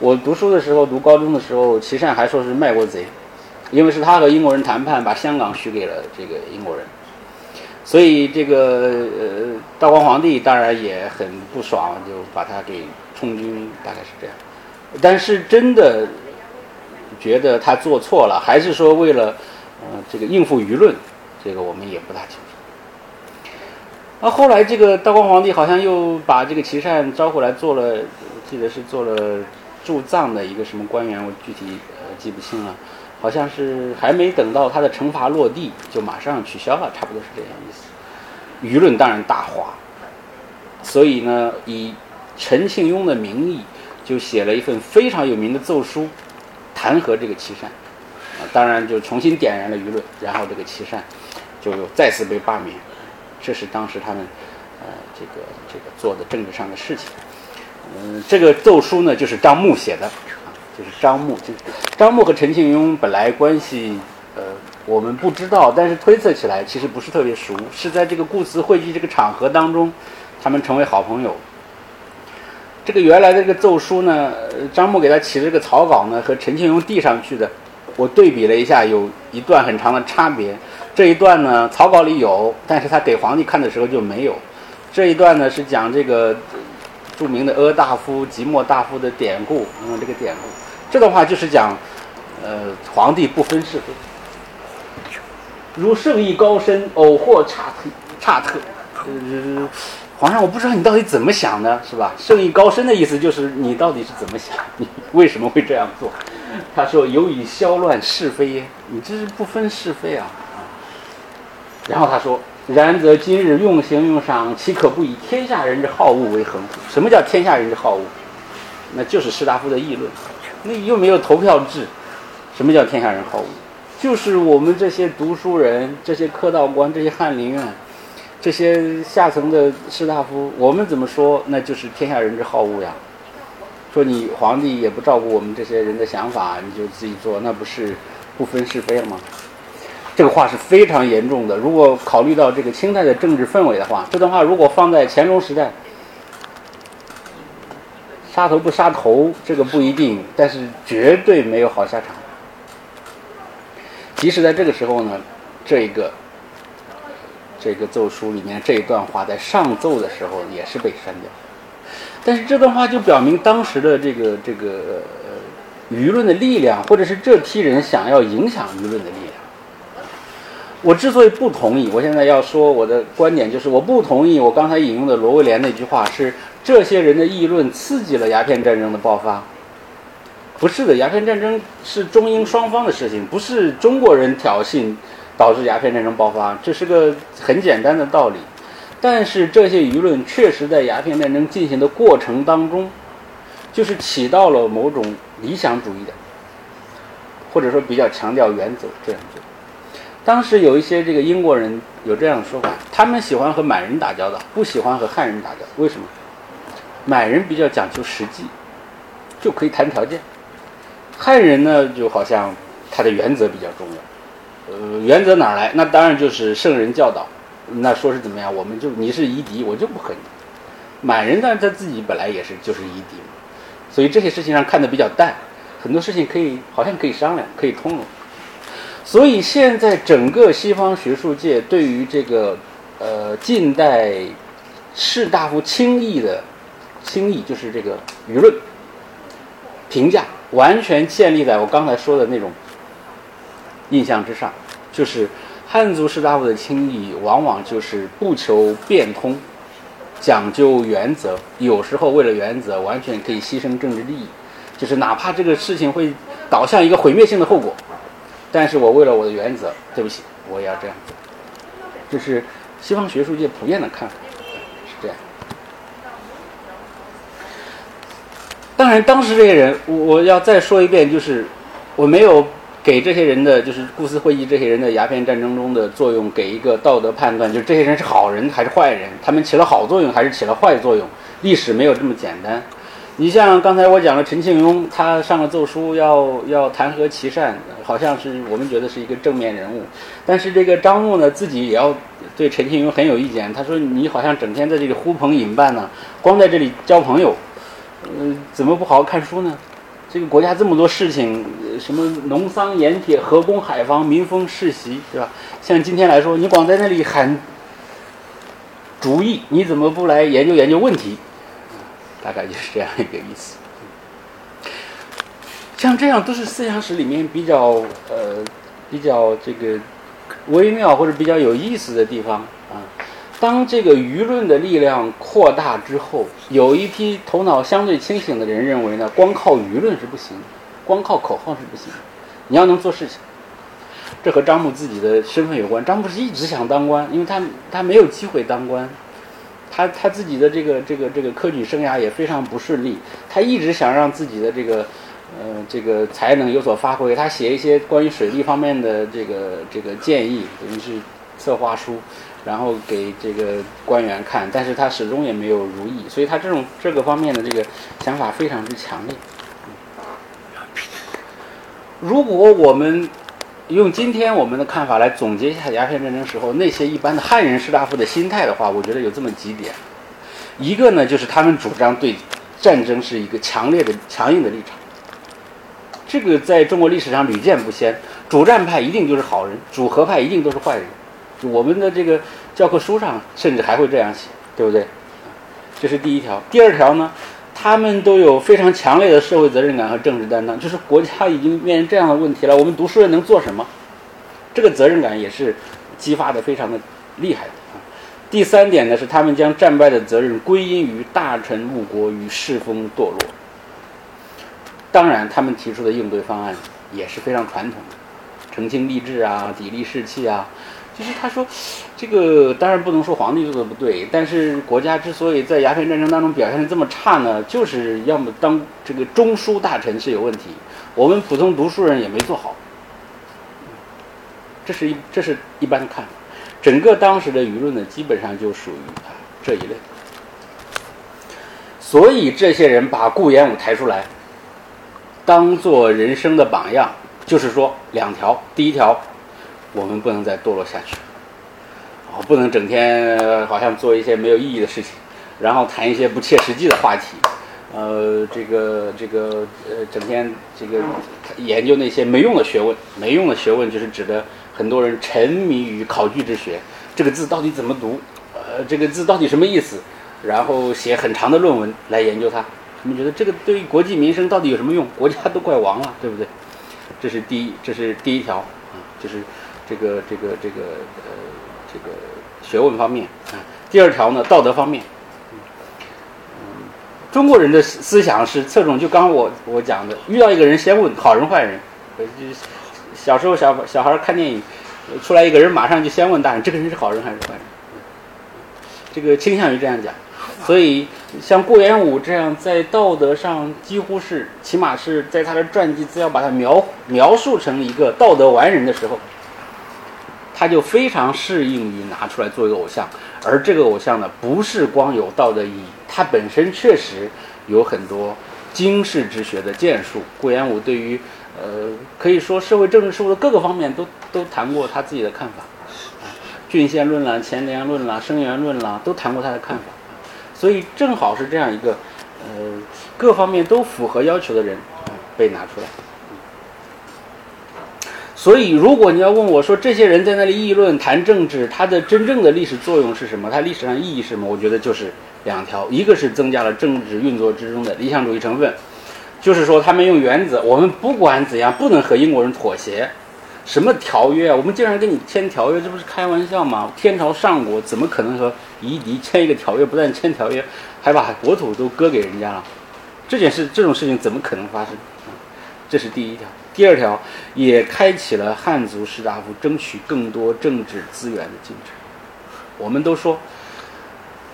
我读书的时候，读高中的时候，琦善还说是卖国贼，因为是他和英国人谈判，把香港许给了这个英国人，所以这个呃，道光皇帝当然也很不爽，就把他给充军，大概是这样。但是真的觉得他做错了，还是说为了呃这个应付舆论，这个我们也不大清楚。那后来这个道光皇帝好像又把这个琦善招回来做了，记得是做了。驻藏的一个什么官员，我具体呃记不清了，好像是还没等到他的惩罚落地，就马上取消了，差不多是这样意思。舆论当然大哗，所以呢，以陈庆庸的名义，就写了一份非常有名的奏书，弹劾这个琦善。啊，当然就重新点燃了舆论，然后这个琦善就再次被罢免，这是当时他们呃这个这个做的政治上的事情。嗯，这个奏书呢就是张牧写的，就是张牧，就张牧和陈庆庸本来关系呃我们不知道，但是推测起来其实不是特别熟，是在这个故词汇聚这个场合当中，他们成为好朋友。这个原来的这个奏书呢，张牧给他起了这个草稿呢，和陈庆庸递上去的，我对比了一下，有一段很长的差别。这一段呢，草稿里有，但是他给皇帝看的时候就没有。这一段呢是讲这个著名的阿大夫、即墨大夫的典故，嗯，这个典故，这段话就是讲，呃，皇帝不分是非，如圣意高深，偶或差特，差特，呃。皇上，我不知道你到底怎么想的，是吧？圣意高深的意思就是你到底是怎么想，你为什么会这样做？他说：“有以消乱是非耶？你这是不分是非啊！”然后他说：“然则今日用刑用赏，岂可不以天下人之好恶为衡？什么叫天下人之好恶？那就是士大夫的议论。那又没有投票制，什么叫天下人好恶？就是我们这些读书人、这些科道官、这些翰林院。”这些下层的士大夫，我们怎么说？那就是天下人之好恶呀。说你皇帝也不照顾我们这些人的想法，你就自己做，那不是不分是非了吗？这个话是非常严重的。如果考虑到这个清代的政治氛围的话，这段话如果放在乾隆时代，杀头不杀头，这个不一定，但是绝对没有好下场。即使在这个时候呢，这一个。这个奏书里面这一段话在上奏的时候也是被删掉，但是这段话就表明当时的这个这个舆论的力量，或者是这批人想要影响舆论的力量。我之所以不同意，我现在要说我的观点，就是我不同意我刚才引用的罗威廉那句话，是这些人的议论刺激了鸦片战争的爆发。不是的，鸦片战争是中英双方的事情，不是中国人挑衅。导致鸦片战争爆发，这是个很简单的道理。但是这些舆论确实在鸦片战争进行的过程当中，就是起到了某种理想主义的，或者说比较强调原则这样做。当时有一些这个英国人有这样的说法，他们喜欢和满人打交道，不喜欢和汉人打交道。为什么？满人比较讲究实际，就可以谈条件；汉人呢，就好像他的原则比较重要。呃，原则哪来？那当然就是圣人教导。那说是怎么样？我们就你是夷狄，我就不和你。满人呢，他自己本来也是就是夷狄嘛，所以这些事情上看的比较淡，很多事情可以好像可以商量，可以通融。所以现在整个西方学术界对于这个呃近代士大夫轻易的轻易，就是这个舆论评价，完全建立在我刚才说的那种。印象之上，就是汉族士大夫的轻易，往往就是不求变通，讲究原则。有时候为了原则，完全可以牺牲政治利益，就是哪怕这个事情会导向一个毁灭性的后果，但是我为了我的原则，对不起，我也要这样做。这是西方学术界普遍的看法，是这样。当然，当时这些人，我我要再说一遍，就是我没有。给这些人的就是顾思会议这些人的鸦片战争中的作用，给一个道德判断，就是这些人是好人还是坏人，他们起了好作用还是起了坏作用？历史没有这么简单。你像刚才我讲的陈庆庸，他上了奏书要要弹劾琦善，好像是我们觉得是一个正面人物，但是这个张牧呢自己也要对陈庆庸很有意见。他说你好像整天在这里呼朋引伴呢，光在这里交朋友，嗯，怎么不好好看书呢？这个国家这么多事情，什么农桑盐铁河工海防民风世袭，对吧？像今天来说，你光在那里喊主意，你怎么不来研究研究问题？大概就是这样一个意思。像这样都是思想史里面比较呃比较这个微妙或者比较有意思的地方。当这个舆论的力量扩大之后，有一批头脑相对清醒的人认为呢，光靠舆论是不行，光靠口号是不行，你要能做事情。这和张牧自己的身份有关。张牧是一直想当官，因为他他没有机会当官，他他自己的这个这个这个科举生涯也非常不顺利，他一直想让自己的这个呃，这个才能有所发挥。他写一些关于水利方面的这个这个建议，等于是策划书，然后给这个官员看，但是他始终也没有如意，所以他这种这个方面的这个想法非常之强烈。如果我们用今天我们的看法来总结一下鸦片战争时候那些一般的汉人士大夫的心态的话，我觉得有这么几点。一个呢，就是他们主张对战争是一个强烈的、强硬的立场。这个在中国历史上屡见不鲜，主战派一定就是好人，主和派一定都是坏人。我们的这个教科书上甚至还会这样写，对不对？这是第一条。第二条呢？他们都有非常强烈的社会责任感和政治担当，就是国家已经面临这样的问题了，我们读书人能做什么？这个责任感也是激发的非常的厉害的。第三点呢，是他们将战败的责任归因于大臣误国与世风堕落。当然，他们提出的应对方案也是非常传统的，澄清吏治啊，砥砺士气啊。就是他说，这个当然不能说皇帝做的不对，但是国家之所以在鸦片战争当中表现的这么差呢，就是要么当这个中枢大臣是有问题，我们普通读书人也没做好。这是一这是一般的看法，整个当时的舆论呢，基本上就属于啊这一类。所以这些人把顾炎武抬出来，当做人生的榜样，就是说两条，第一条。我们不能再堕落下去，哦，不能整天好像做一些没有意义的事情，然后谈一些不切实际的话题，呃，这个这个呃，整天这个研究那些没用的学问，没用的学问就是指的很多人沉迷于考据之学，这个字到底怎么读？呃，这个字到底什么意思？然后写很长的论文来研究它。你们觉得这个对于国计民生到底有什么用？国家都快亡了，对不对？这是第一，这是第一条啊，就是。这个这个这个呃这个学问方面啊，第二条呢道德方面，嗯，中国人的思想是侧重，就刚我我讲的，遇到一个人先问好人坏人，呃，小时候小小孩看电影，出来一个人马上就先问大人，这个人是好人还是坏人？这个倾向于这样讲，所以像顾炎武这样在道德上几乎是，起码是在他的传记资料把他描描述成一个道德完人的时候。他就非常适应于拿出来做一个偶像，而这个偶像呢，不是光有道德意义，他本身确实有很多经世之学的建树。顾炎武对于呃，可以说社会政治事务的各个方面都都谈过他自己的看法，啊，郡县论啦、钱粮论啦、生源论啦，都谈过他的看法。所以正好是这样一个呃，各方面都符合要求的人被拿出来。所以，如果你要问我说，这些人在那里议论谈政治，它的真正的历史作用是什么？它历史上意义是什么？我觉得就是两条：一个是增加了政治运作之中的理想主义成分，就是说他们用原则，我们不管怎样不能和英国人妥协。什么条约啊？我们竟然跟你签条约，这不是开玩笑吗？天朝上国怎么可能和夷狄签一个条约？不但签条约，还把国土都割给人家了？这件事，这种事情怎么可能发生？这是第一条。第二条也开启了汉族士大夫争取更多政治资源的进程。我们都说，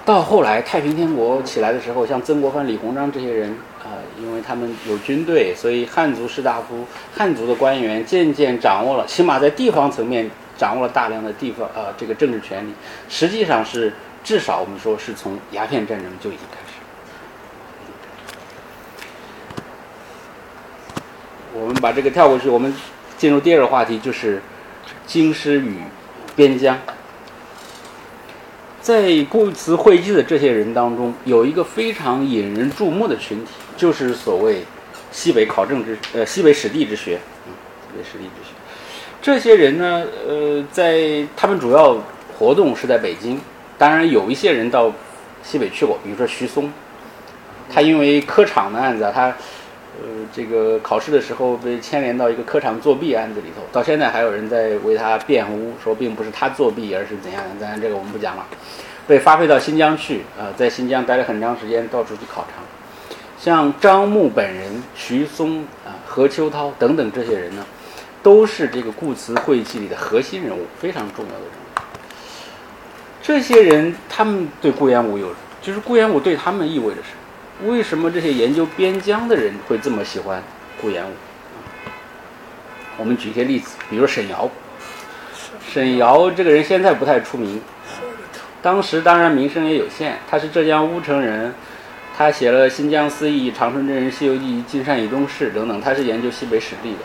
到后来太平天国起来的时候，像曾国藩、李鸿章这些人啊，因为他们有军队，所以汉族士大夫、汉族的官员渐渐掌握了，起码在地方层面掌握了大量的地方呃这个政治权利。实际上是至少我们说是从鸦片战争就已经开始。我们把这个跳过去，我们进入第二个话题，就是京师与边疆。在顾辞汇集的这些人当中，有一个非常引人注目的群体，就是所谓西北考证之呃西北史地之学，嗯，西北史地之学。这些人呢，呃，在他们主要活动是在北京，当然有一些人到西北去过，比如说徐松，他因为科场的案子，他。呃，这个考试的时候被牵连到一个科场作弊案子里头，到现在还有人在为他辩护，说并不是他作弊，而是怎样的。咱这个我们不讲了。被发配到新疆去，啊，在新疆待了很长时间，到处去考察。像张牧本人、徐松啊、何秋涛等等这些人呢，都是这个顾辞会记里的核心人物，非常重要的人物。这些人他们对顾炎武有，就是顾炎武对他们意味着什么？为什么这些研究边疆的人会这么喜欢顾炎武。我们举一些例子，比如沈瑶。沈瑶这个人现在不太出名，当时当然名声也有限。他是浙江乌城人，他写了《新疆思义》《长春真人西游记》《金山以东事》等等，他是研究西北史地的。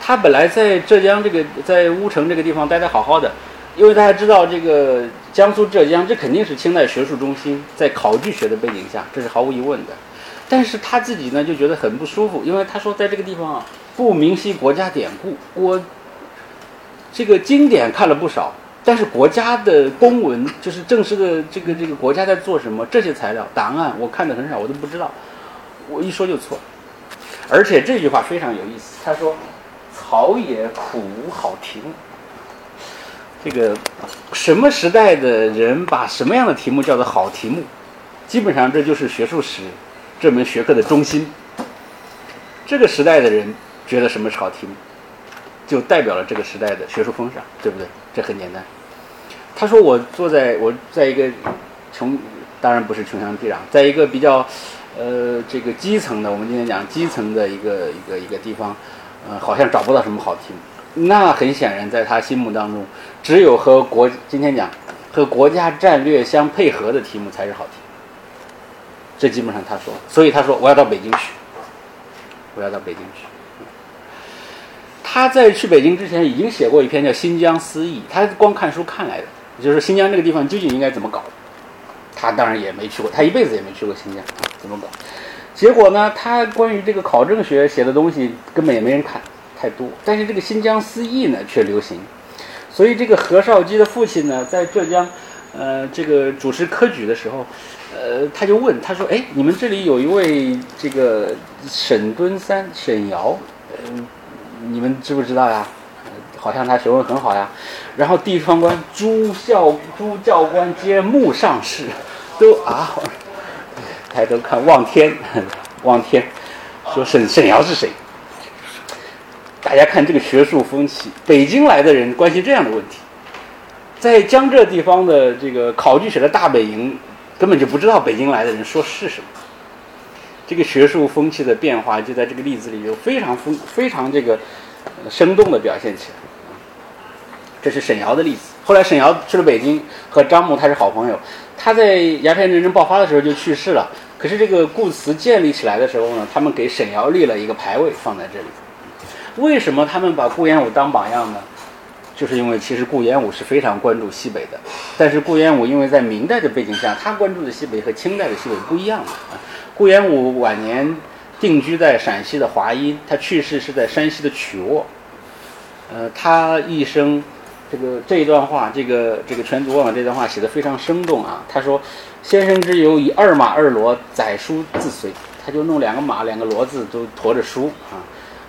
他本来在浙江这个在乌城这个地方待得好好的，因为大家知道这个江苏浙江这肯定是清代学术中心，在考据学的背景下，这是毫无疑问的。但是他自己呢就觉得很不舒服，因为他说在这个地方啊不明晰国家典故，我。这个经典看了不少，但是国家的公文，就是正式的这个这个国家在做什么，这些材料档案我看的很少，我都不知道。我一说就错，而且这句话非常有意思。他说：“草野苦无好题目。”这个什么时代的人把什么样的题目叫做好题目？基本上这就是学术史这门学科的中心。这个时代的人觉得什么是好题目？就代表了这个时代的学术风尚，对不对？这很简单。他说：“我坐在我在一个穷，当然不是穷乡僻壤，在一个比较，呃，这个基层的，我们今天讲基层的一个一个一个地方，呃，好像找不到什么好题目。那很显然，在他心目当中，只有和国今天讲和国家战略相配合的题目才是好题。这基本上他说，所以他说我要到北京去，我要到北京去。”他在去北京之前已经写过一篇叫《新疆思议》，他光看书看来的，就是新疆这个地方究竟应该怎么搞。他当然也没去过，他一辈子也没去过新疆，怎么搞？结果呢，他关于这个考证学写的东西根本也没人看，太多。但是这个《新疆思议》呢却流行，所以这个何绍基的父亲呢，在浙江，呃，这个主持科举的时候，呃，他就问他说：“哎，你们这里有一位这个沈敦三，沈尧，嗯。”你们知不知道呀？好像他学问很好呀。然后地方官、诸校、诸教官皆目上视，都啊，抬头看望天，望天，说沈沈尧是谁？大家看这个学术风气，北京来的人关心这样的问题，在江浙地方的这个考据学的大本营，根本就不知道北京来的人说是什么。这个学术风气的变化，就在这个例子里就非常丰、非常这个生动的表现起来。这是沈瑶的例子。后来沈瑶去了北京，和张牧他是好朋友。他在鸦片战争爆发的时候就去世了。可是这个故祠建立起来的时候呢，他们给沈瑶立了一个牌位放在这里。为什么他们把顾炎武当榜样呢？就是因为其实顾炎武是非常关注西北的，但是顾炎武因为在明代的背景下，他关注的西北和清代的西北不一样的啊。顾炎武晚年定居在陕西的华阴，他去世是在山西的曲沃。呃，他一生这个这一段话，这个这个全族望这段话写的非常生动啊。他说：“先生之游以二马二骡载书自随，他就弄两个马两个骡子都驮着书啊。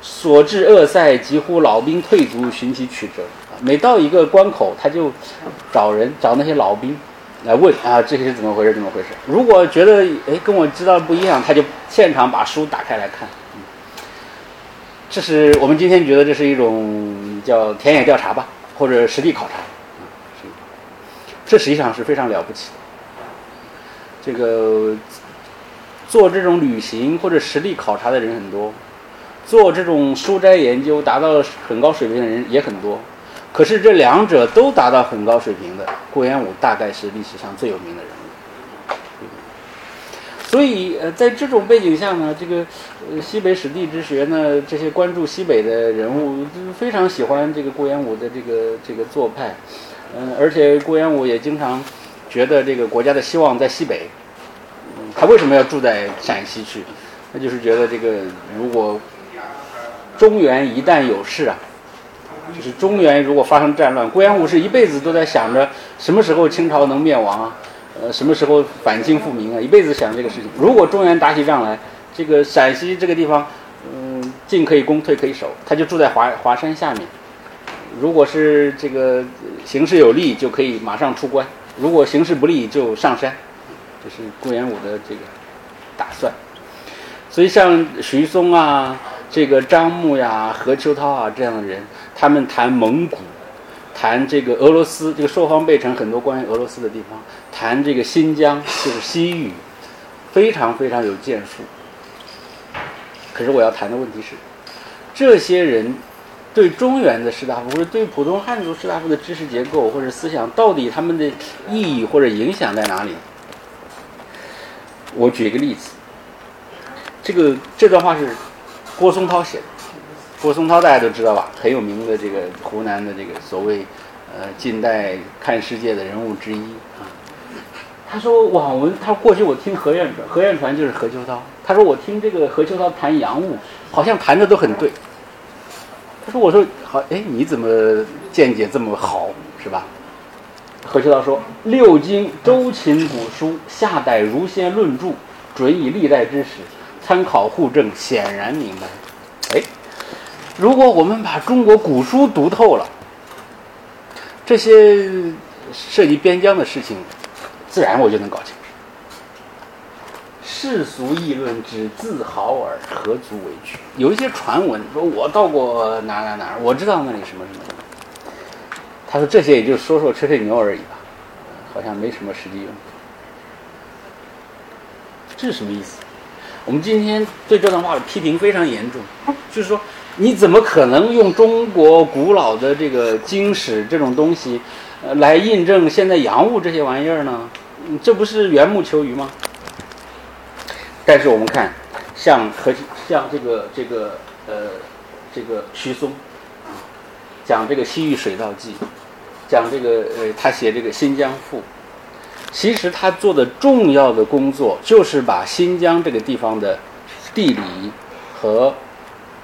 所至恶塞，几乎老兵退卒，寻其曲折。每到一个关口，他就找人找那些老兵。”来问啊，这些是怎么回事？怎么回事？如果觉得哎跟我知道的不一样，他就现场把书打开来看。这是我们今天觉得这是一种叫田野调查吧，或者实地考察。这实际上是非常了不起的。这个做这种旅行或者实地考察的人很多，做这种书斋研究达到很高水平的人也很多。可是这两者都达到很高水平的，顾炎武大概是历史上最有名的人物。所以，呃，在这种背景下呢，这个呃西北史地之学呢，这些关注西北的人物就非常喜欢这个顾炎武的这个这个做派，嗯，而且顾炎武也经常觉得这个国家的希望在西北。他为什么要住在陕西去？那就是觉得这个如果中原一旦有事啊。就是中原如果发生战乱，顾炎武是一辈子都在想着什么时候清朝能灭亡啊，呃，什么时候反清复明啊，一辈子想这个事情。如果中原打起仗来，这个陕西这个地方，嗯，进可以攻，退可以守，他就住在华华山下面。如果是这个形势有利，就可以马上出关；如果形势不利，就上山。这是顾炎武的这个打算。所以像徐松啊。这个张牧呀、何秋涛啊这样的人，他们谈蒙古，谈这个俄罗斯，这个朔方贝城很多关于俄罗斯的地方，谈这个新疆就是西域，非常非常有建树。可是我要谈的问题是，这些人对中原的士大夫或者对普通汉族士大夫的知识结构或者思想，到底他们的意义或者影响在哪里？我举一个例子，这个这段话是郭松涛写的。郭松涛大家都知道吧，很有名的这个湖南的这个所谓呃近代看世界的人物之一啊。他说网文，他过去我听何晏传，何晏传就是何秋涛。他说我听这个何秋涛谈洋务，好像谈的都很对。他说我说好，哎，你怎么见解这么好，是吧？何秋涛说六经周秦古书，夏代儒先论著，准以历代之史，参考互证，显然明白。哎。如果我们把中国古书读透了，这些涉及边疆的事情，自然我就能搞清楚。世俗议论之自豪耳，何足为惧？有一些传闻说，我到过哪哪哪，我知道那里什么什么什么。他说这些也就说说吹吹牛而已吧，好像没什么实际用。这是什么意思？我们今天对这段话的批评非常严重，就是说。你怎么可能用中国古老的这个经史这种东西，呃，来印证现在洋务这些玩意儿呢？这不是缘木求鱼吗？但是我们看，像和像这个这个呃这个徐松，讲这个《西域水道记》，讲这个呃他写这个《新疆赋》，其实他做的重要的工作就是把新疆这个地方的地理和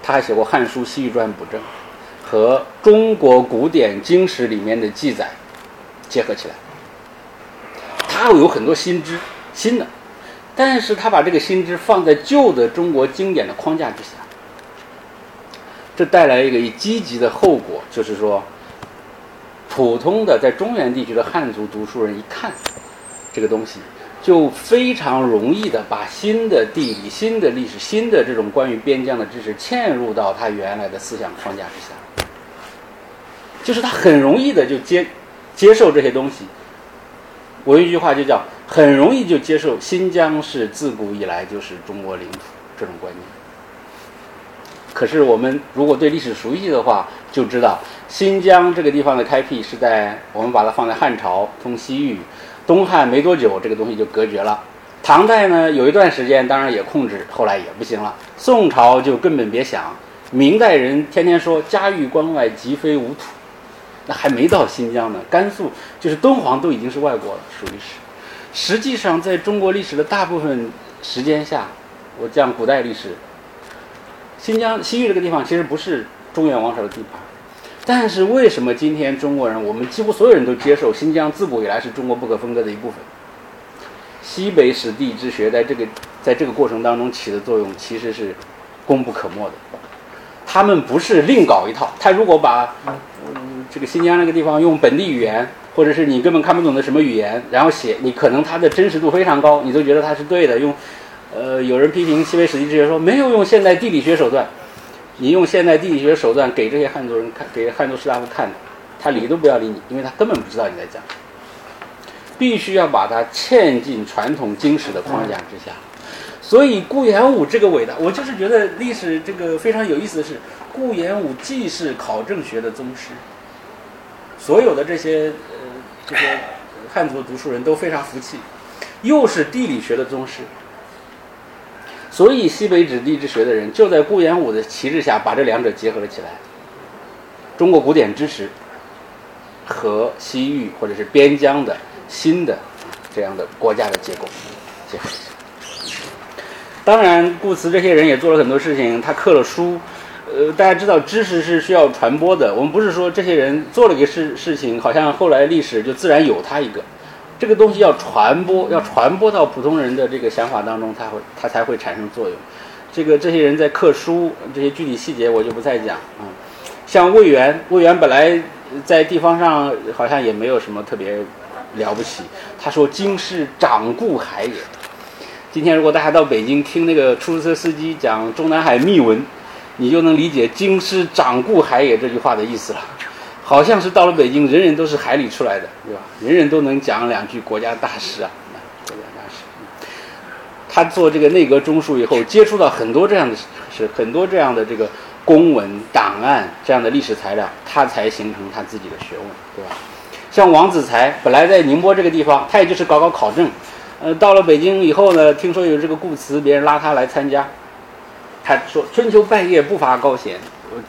他还写过《汉书·西域传》补正，和中国古典经史里面的记载结合起来。他有很多新知，新的，但是他把这个新知放在旧的中国经典的框架之下，这带来一个积极的后果，就是说，普通的在中原地区的汉族读书人一看这个东西。就非常容易的把新的地理、新的历史、新的这种关于边疆的知识嵌入到他原来的思想框架之下，就是他很容易的就接接受这些东西。我有一句话就叫很容易就接受新疆是自古以来就是中国领土这种观念。可是我们如果对历史熟悉的话，就知道新疆这个地方的开辟是在我们把它放在汉朝通西域。东汉没多久，这个东西就隔绝了。唐代呢，有一段时间当然也控制，后来也不行了。宋朝就根本别想。明代人天天说家喻关外，即非吾土，那还没到新疆呢。甘肃就是敦煌都已经是外国了，属于是。实际上，在中国历史的大部分时间下，我讲古代历史，新疆西域这个地方其实不是中原王朝的地盘。但是为什么今天中国人，我们几乎所有人都接受新疆自古以来是中国不可分割的一部分？西北史地质学在这个在这个过程当中起的作用其实是功不可没的。他们不是另搞一套，他如果把嗯这个新疆那个地方用本地语言，或者是你根本看不懂的什么语言，然后写，你可能它的真实度非常高，你都觉得它是对的。用呃有人批评西北史地质学说没有用现代地理学手段。你用现代地理学手段给这些汉族人看，给汉族士大夫看，他理都不要理你，因为他根本不知道你在讲。必须要把它嵌进传统经史的框架之下。所以顾炎武这个伟大，我就是觉得历史这个非常有意思的是，顾炎武既是考证学的宗师，所有的这些呃这些汉族读书人都非常服气，又是地理学的宗师。所以，西北指地质学的人就在顾炎武的旗帜下，把这两者结合了起来。中国古典知识和西域或者是边疆的新的这样的国家的结构结合。当然，顾慈这些人也做了很多事情，他刻了书。呃，大家知道，知识是需要传播的。我们不是说这些人做了一个事事情，好像后来历史就自然有他一个。这个东西要传播，要传播到普通人的这个想法当中，它会它才会产生作用。这个这些人在刻书，这些具体细节我就不再讲啊。像魏源，魏源本来在地方上好像也没有什么特别了不起。他说：“京师掌故海也。”今天如果大家到北京听那个出租车司机讲中南海秘闻，你就能理解“京师掌故海也”这句话的意思了。好像是到了北京，人人都是海里出来的，对吧？人人都能讲两句国家大事啊，国家大事。他做这个内阁中书以后，接触到很多这样的是很多这样的这个公文档案这样的历史材料，他才形成他自己的学问，对吧？像王子才，本来在宁波这个地方，他也就是搞搞考证，呃，到了北京以后呢，听说有这个故词，别人拉他来参加，他说春秋半夜不乏高贤，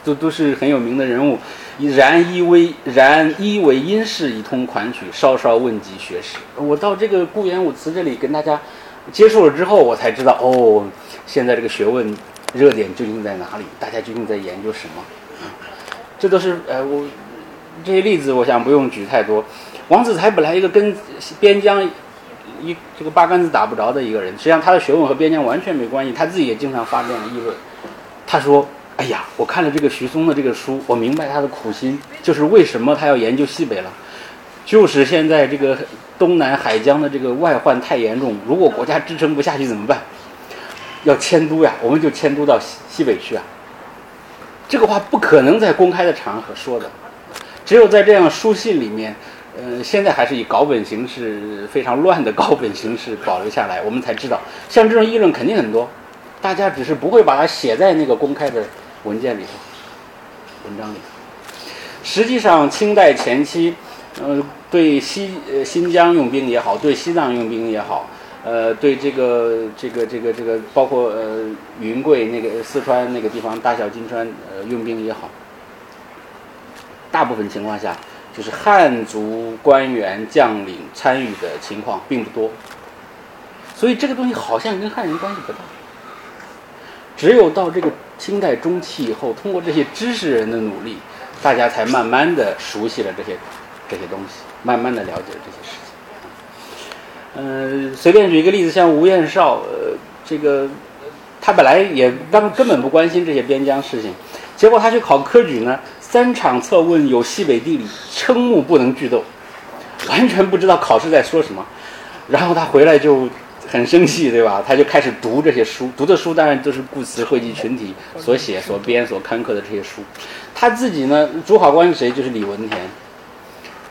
都都是很有名的人物。然一为然一为因事以通款曲，稍稍问及学识。我到这个顾炎武祠这里跟大家接触了之后，我才知道哦，现在这个学问热点究竟在哪里？大家究竟在研究什么？这都是呃，我这些例子，我想不用举太多。王子才本来一个跟边疆一这个八竿子打不着的一个人，实际上他的学问和边疆完全没关系。他自己也经常发这样的议论。他说。哎呀，我看了这个徐松的这个书，我明白他的苦心，就是为什么他要研究西北了，就是现在这个东南海疆的这个外患太严重，如果国家支撑不下去怎么办？要迁都呀，我们就迁都到西西北去啊。这个话不可能在公开的场合说的，只有在这样书信里面，呃，现在还是以稿本形式非常乱的稿本形式保留下来，我们才知道，像这种议论肯定很多，大家只是不会把它写在那个公开的。文件里头，文章里。头，实际上清代前期，呃，对西呃新疆用兵也好，对西藏用兵也好，呃，对这个这个这个这个，包括呃云贵那个四川那个地方大小金川呃用兵也好，大部分情况下就是汉族官员将领参与的情况并不多，所以这个东西好像跟汉人关系不大，只有到这个。清代中期以后，通过这些知识人的努力，大家才慢慢的熟悉了这些这些东西，慢慢的了解了这些事情。嗯，随便举一个例子，像吴彦绍，呃，这个他本来也当根本不关心这些边疆事情，结果他去考科举呢，三场测问有西北地理，瞠目不能句斗，完全不知道考试在说什么，然后他回来就。很生气，对吧？他就开始读这些书，读的书当然都是顾词汇集群体所写、所编、所刊刻的这些书。他自己呢，主考官是谁？就是李文田。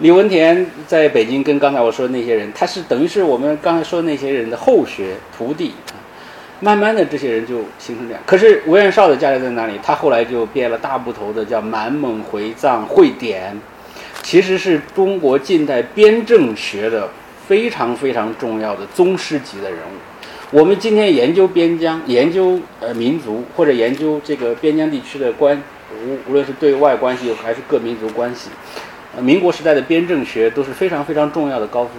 李文田在北京跟刚才我说的那些人，他是等于是我们刚才说的那些人的后学徒弟。慢慢的，这些人就形成这样。可是吴彦绍的家里在哪里？他后来就编了大部头的叫《满蒙回藏会典》，其实是中国近代编政学的。非常非常重要的宗师级的人物。我们今天研究边疆、研究呃民族或者研究这个边疆地区的关，无无论是对外关系还是各民族关系，呃，民国时代的边政学都是非常非常重要的高峰。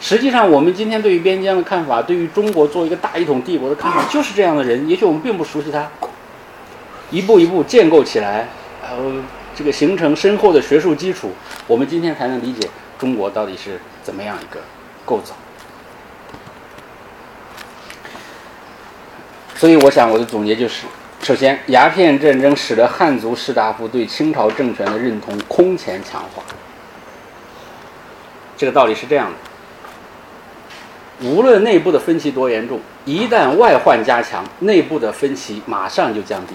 实际上，我们今天对于边疆的看法，对于中国作为一个大一统帝国的看法，就是这样的人。也许我们并不熟悉他，一步一步建构起来，呃，这个形成深厚的学术基础，我们今天才能理解中国到底是怎么样一个。构造，所以我想我的总结就是：首先，鸦片战争使得汉族士大夫对清朝政权的认同空前强化。这个道理是这样的：无论内部的分歧多严重，一旦外患加强，内部的分歧马上就降低，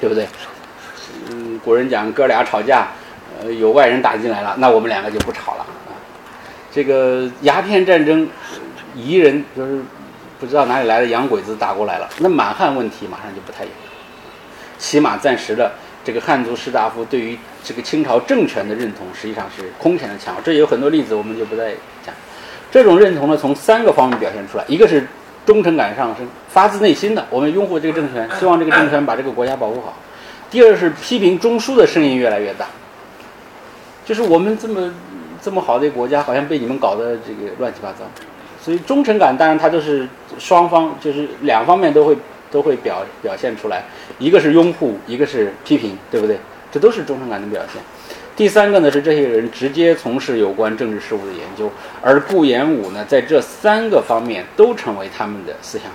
对不对？嗯，古人讲哥俩吵架，呃，有外人打进来了，那我们两个就不吵了。这个鸦片战争，彝人就是不知道哪里来的洋鬼子打过来了，那满汉问题马上就不太有，起码暂时的这个汉族士大夫对于这个清朝政权的认同实际上是空前的强。这有很多例子，我们就不再讲。这种认同呢，从三个方面表现出来：一个是忠诚感上升，发自内心的，我们拥护这个政权，希望这个政权把这个国家保护好；第二是批评中枢的声音越来越大，就是我们这么。这么好的一个国家，好像被你们搞得这个乱七八糟，所以忠诚感当然它都是双方，就是两方面都会都会表表现出来，一个是拥护，一个是批评，对不对？这都是忠诚感的表现。第三个呢是这些人直接从事有关政治事务的研究，而顾炎武呢在这三个方面都成为他们的思想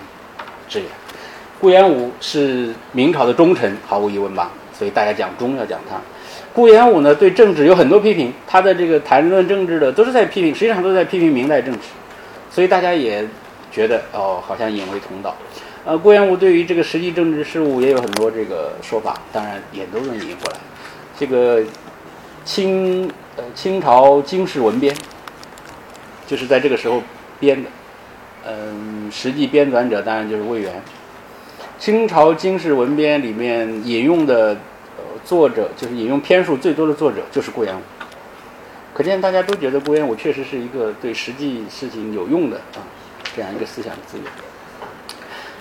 支援。顾炎武是明朝的忠臣，毫无疑问吧？所以大家讲忠要讲他。顾炎武呢，对政治有很多批评，他的这个谈论政治的都是在批评，实际上都在批评明代政治，所以大家也觉得哦，好像引为同道。呃，顾炎武对于这个实际政治事务也有很多这个说法，当然也都能引过来。这个清呃清朝经世文编，就是在这个时候编的，嗯，实际编纂者当然就是魏源。清朝经世文编里面引用的作者，就是引用篇数最多的作者就是顾炎武。可见大家都觉得顾炎武确实是一个对实际事情有用的啊这样一个思想资源。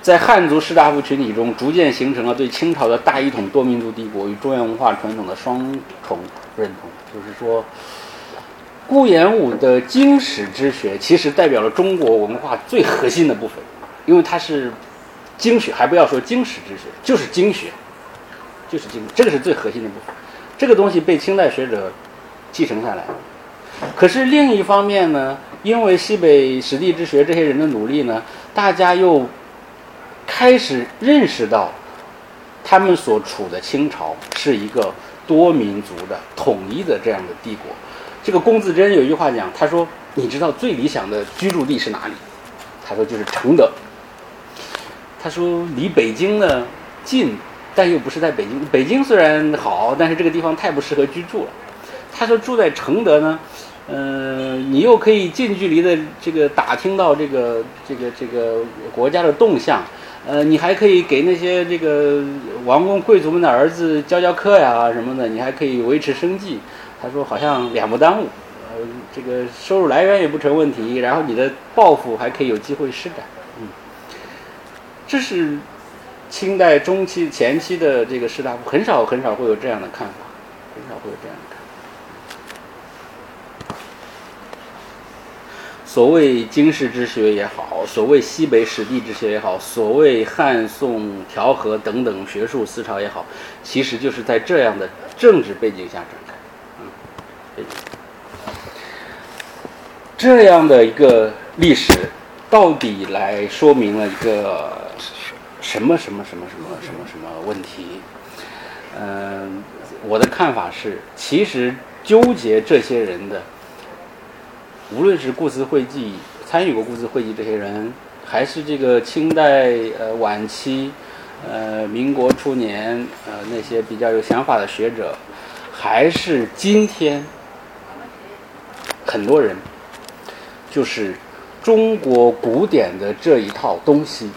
在汉族士大夫群体中，逐渐形成了对清朝的大一统多民族帝国与中原文化传统的双重认同。就是说，顾炎武的经史之学其实代表了中国文化最核心的部分，因为它是经学，还不要说经史之学，就是经学，就是经，这个是最核心的部分。这个东西被清代学者继承下来。可是另一方面呢，因为西北史地之学这些人的努力呢，大家又。开始认识到，他们所处的清朝是一个多民族的统一的这样的帝国。这个龚自珍有一句话讲，他说：“你知道最理想的居住地是哪里？”他说：“就是承德。”他说：“离北京呢近，但又不是在北京。北京虽然好，但是这个地方太不适合居住了。”他说：“住在承德呢。”嗯，你又可以近距离的这个打听到这个这个这个国家的动向，呃，你还可以给那些这个王公贵族们的儿子教教课呀什么的，你还可以维持生计。他说好像两不耽误，呃，这个收入来源也不成问题，然后你的抱负还可以有机会施展。嗯，这是清代中期前期的这个士大夫很少很少会有这样的看法，很少会有这样的看法。所谓经世之学也好，所谓西北史地之学也好，所谓汉宋调和等等学术思潮也好，其实就是在这样的政治背景下展开。嗯，这样的一个历史，到底来说明了一个什么什么什么什么什么什么问题？嗯，我的看法是，其实纠结这些人的。无论是故词会记参与过故词会记这些人，还是这个清代呃晚期，呃民国初年呃那些比较有想法的学者，还是今天很多人，就是中国古典的这一套东西，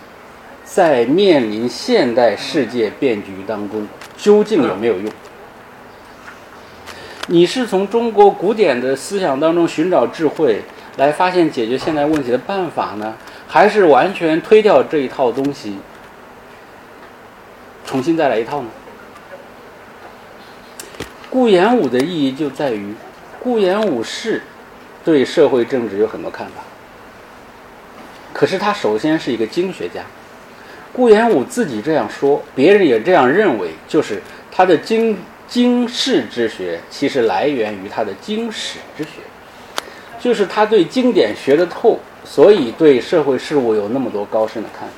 在面临现代世界变局当中，究竟有没有用？你是从中国古典的思想当中寻找智慧，来发现解决现代问题的办法呢，还是完全推掉这一套东西，重新再来一套呢？顾炎武的意义就在于，顾炎武是对社会政治有很多看法，可是他首先是一个经学家。顾炎武自己这样说，别人也这样认为，就是他的经。经世之学其实来源于他的经史之学，就是他对经典学得透，所以对社会事物有那么多高深的看法。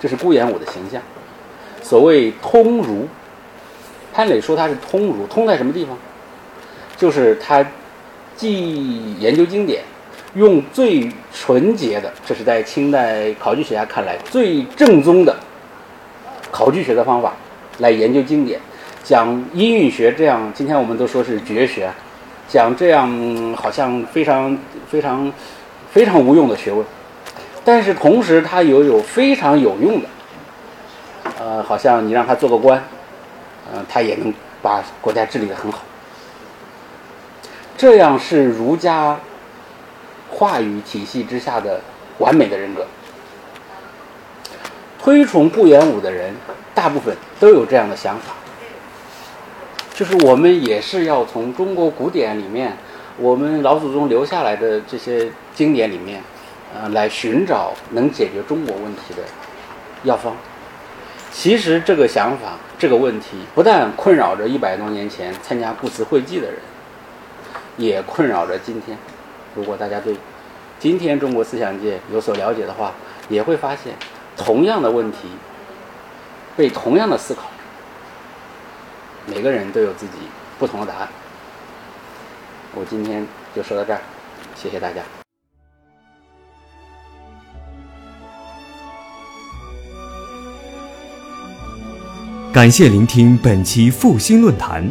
这是顾炎武的形象。所谓通儒，潘磊说他是通儒，通在什么地方？就是他既研究经典，用最纯洁的，这是在清代考据学家看来最正宗的考据学的方法。来研究经典，讲音韵学，这样今天我们都说是绝学，讲这样好像非常非常非常无用的学问，但是同时它又有非常有用的，呃，好像你让他做个官，呃，他也能把国家治理得很好。这样是儒家话语体系之下的完美的人格。推崇顾炎武的人。大部分都有这样的想法，就是我们也是要从中国古典里面，我们老祖宗留下来的这些经典里面，呃，来寻找能解决中国问题的药方。其实这个想法，这个问题不但困扰着一百多年前参加故词会记的人，也困扰着今天。如果大家对今天中国思想界有所了解的话，也会发现同样的问题。被同样的思考，每个人都有自己不同的答案。我今天就说到这儿，谢谢大家。感谢聆听本期复兴论坛。